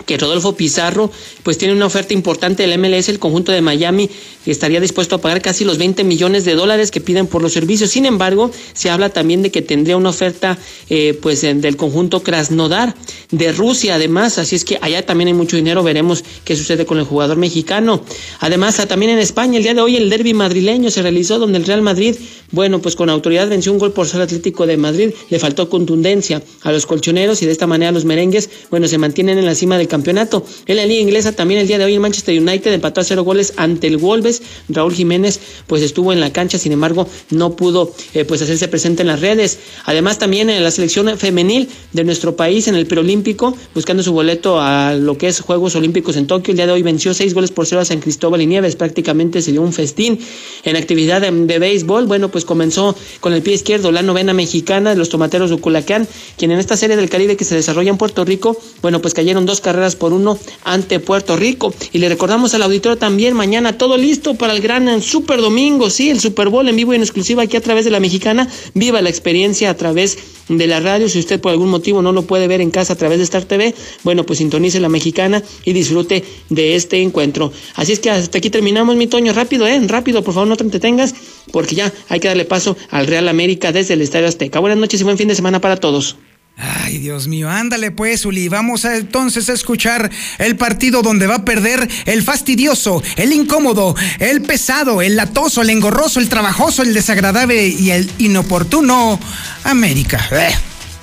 que Rodolfo Pizarro pues tiene una oferta importante del MLS, el conjunto de Miami estaría dispuesto a pagar casi los 20 millones de dólares que piden por los servicios. Sin embargo, se habla también de que tendría una oferta eh, pues del conjunto Krasnodar de Rusia además, así es que allá también hay mucho dinero, veremos qué sucede con el jugador mexicano. Además, también en España el día de hoy el derby madrileño se realizó donde el Real Madrid, bueno, pues con autoridad venció un gol por ser Atlético de Madrid, le faltó contundencia a los colchoneros y de esta manera los merengues, bueno, se mantienen en la cima del campeonato. En la liga inglesa también el día de hoy el Manchester United empató a cero goles ante el Wolves. Raúl Jiménez pues estuvo en la cancha, sin embargo no pudo eh, pues hacerse presente en las redes. Además también en la selección femenil de nuestro país en el preolímpico, buscando su boleto a lo que es Juegos Olímpicos en Tokio. El día de hoy venció seis goles por cero a San Cristóbal y Nieves. Prácticamente se dio un festín. En actividad de, béisbol, bueno, pues comenzó con el pie izquierdo la novena mexicana de los tomateros de Culacán, quien en esta serie del Caribe que se desarrolla en Puerto Rico, bueno, pues cayeron dos por uno ante Puerto Rico. Y le recordamos al auditorio también, mañana todo listo para el gran Super Domingo, sí, el Super Bowl en vivo y en exclusiva aquí a través de la mexicana. Viva la experiencia a través de la radio. Si usted por algún motivo no lo puede ver en casa a través de Star TV, bueno, pues sintonice la mexicana y disfrute de este encuentro. Así es que hasta aquí terminamos, mi Toño. Rápido, ¿eh? Rápido, por favor, no te entretengas, porque ya hay que darle paso al Real América desde el Estadio Azteca. Buenas noches y buen fin de semana para todos. Ay, Dios mío, ándale pues, Uli. Vamos entonces a escuchar el partido donde va a perder el fastidioso, el incómodo, el pesado, el latoso, el engorroso, el trabajoso, el desagradable y el inoportuno América. Eh,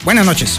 buenas noches.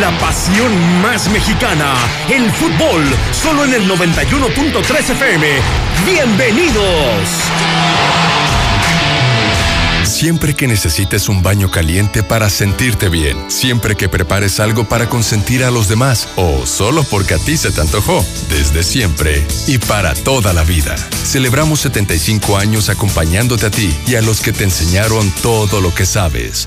La pasión más mexicana, el fútbol, solo en el 91.3 FM. Bienvenidos. Siempre que necesites un baño caliente para sentirte bien, siempre que prepares algo para consentir a los demás o solo porque a ti se te antojó, desde siempre y para toda la vida. Celebramos 75 años acompañándote a ti y a los que te enseñaron todo lo que sabes.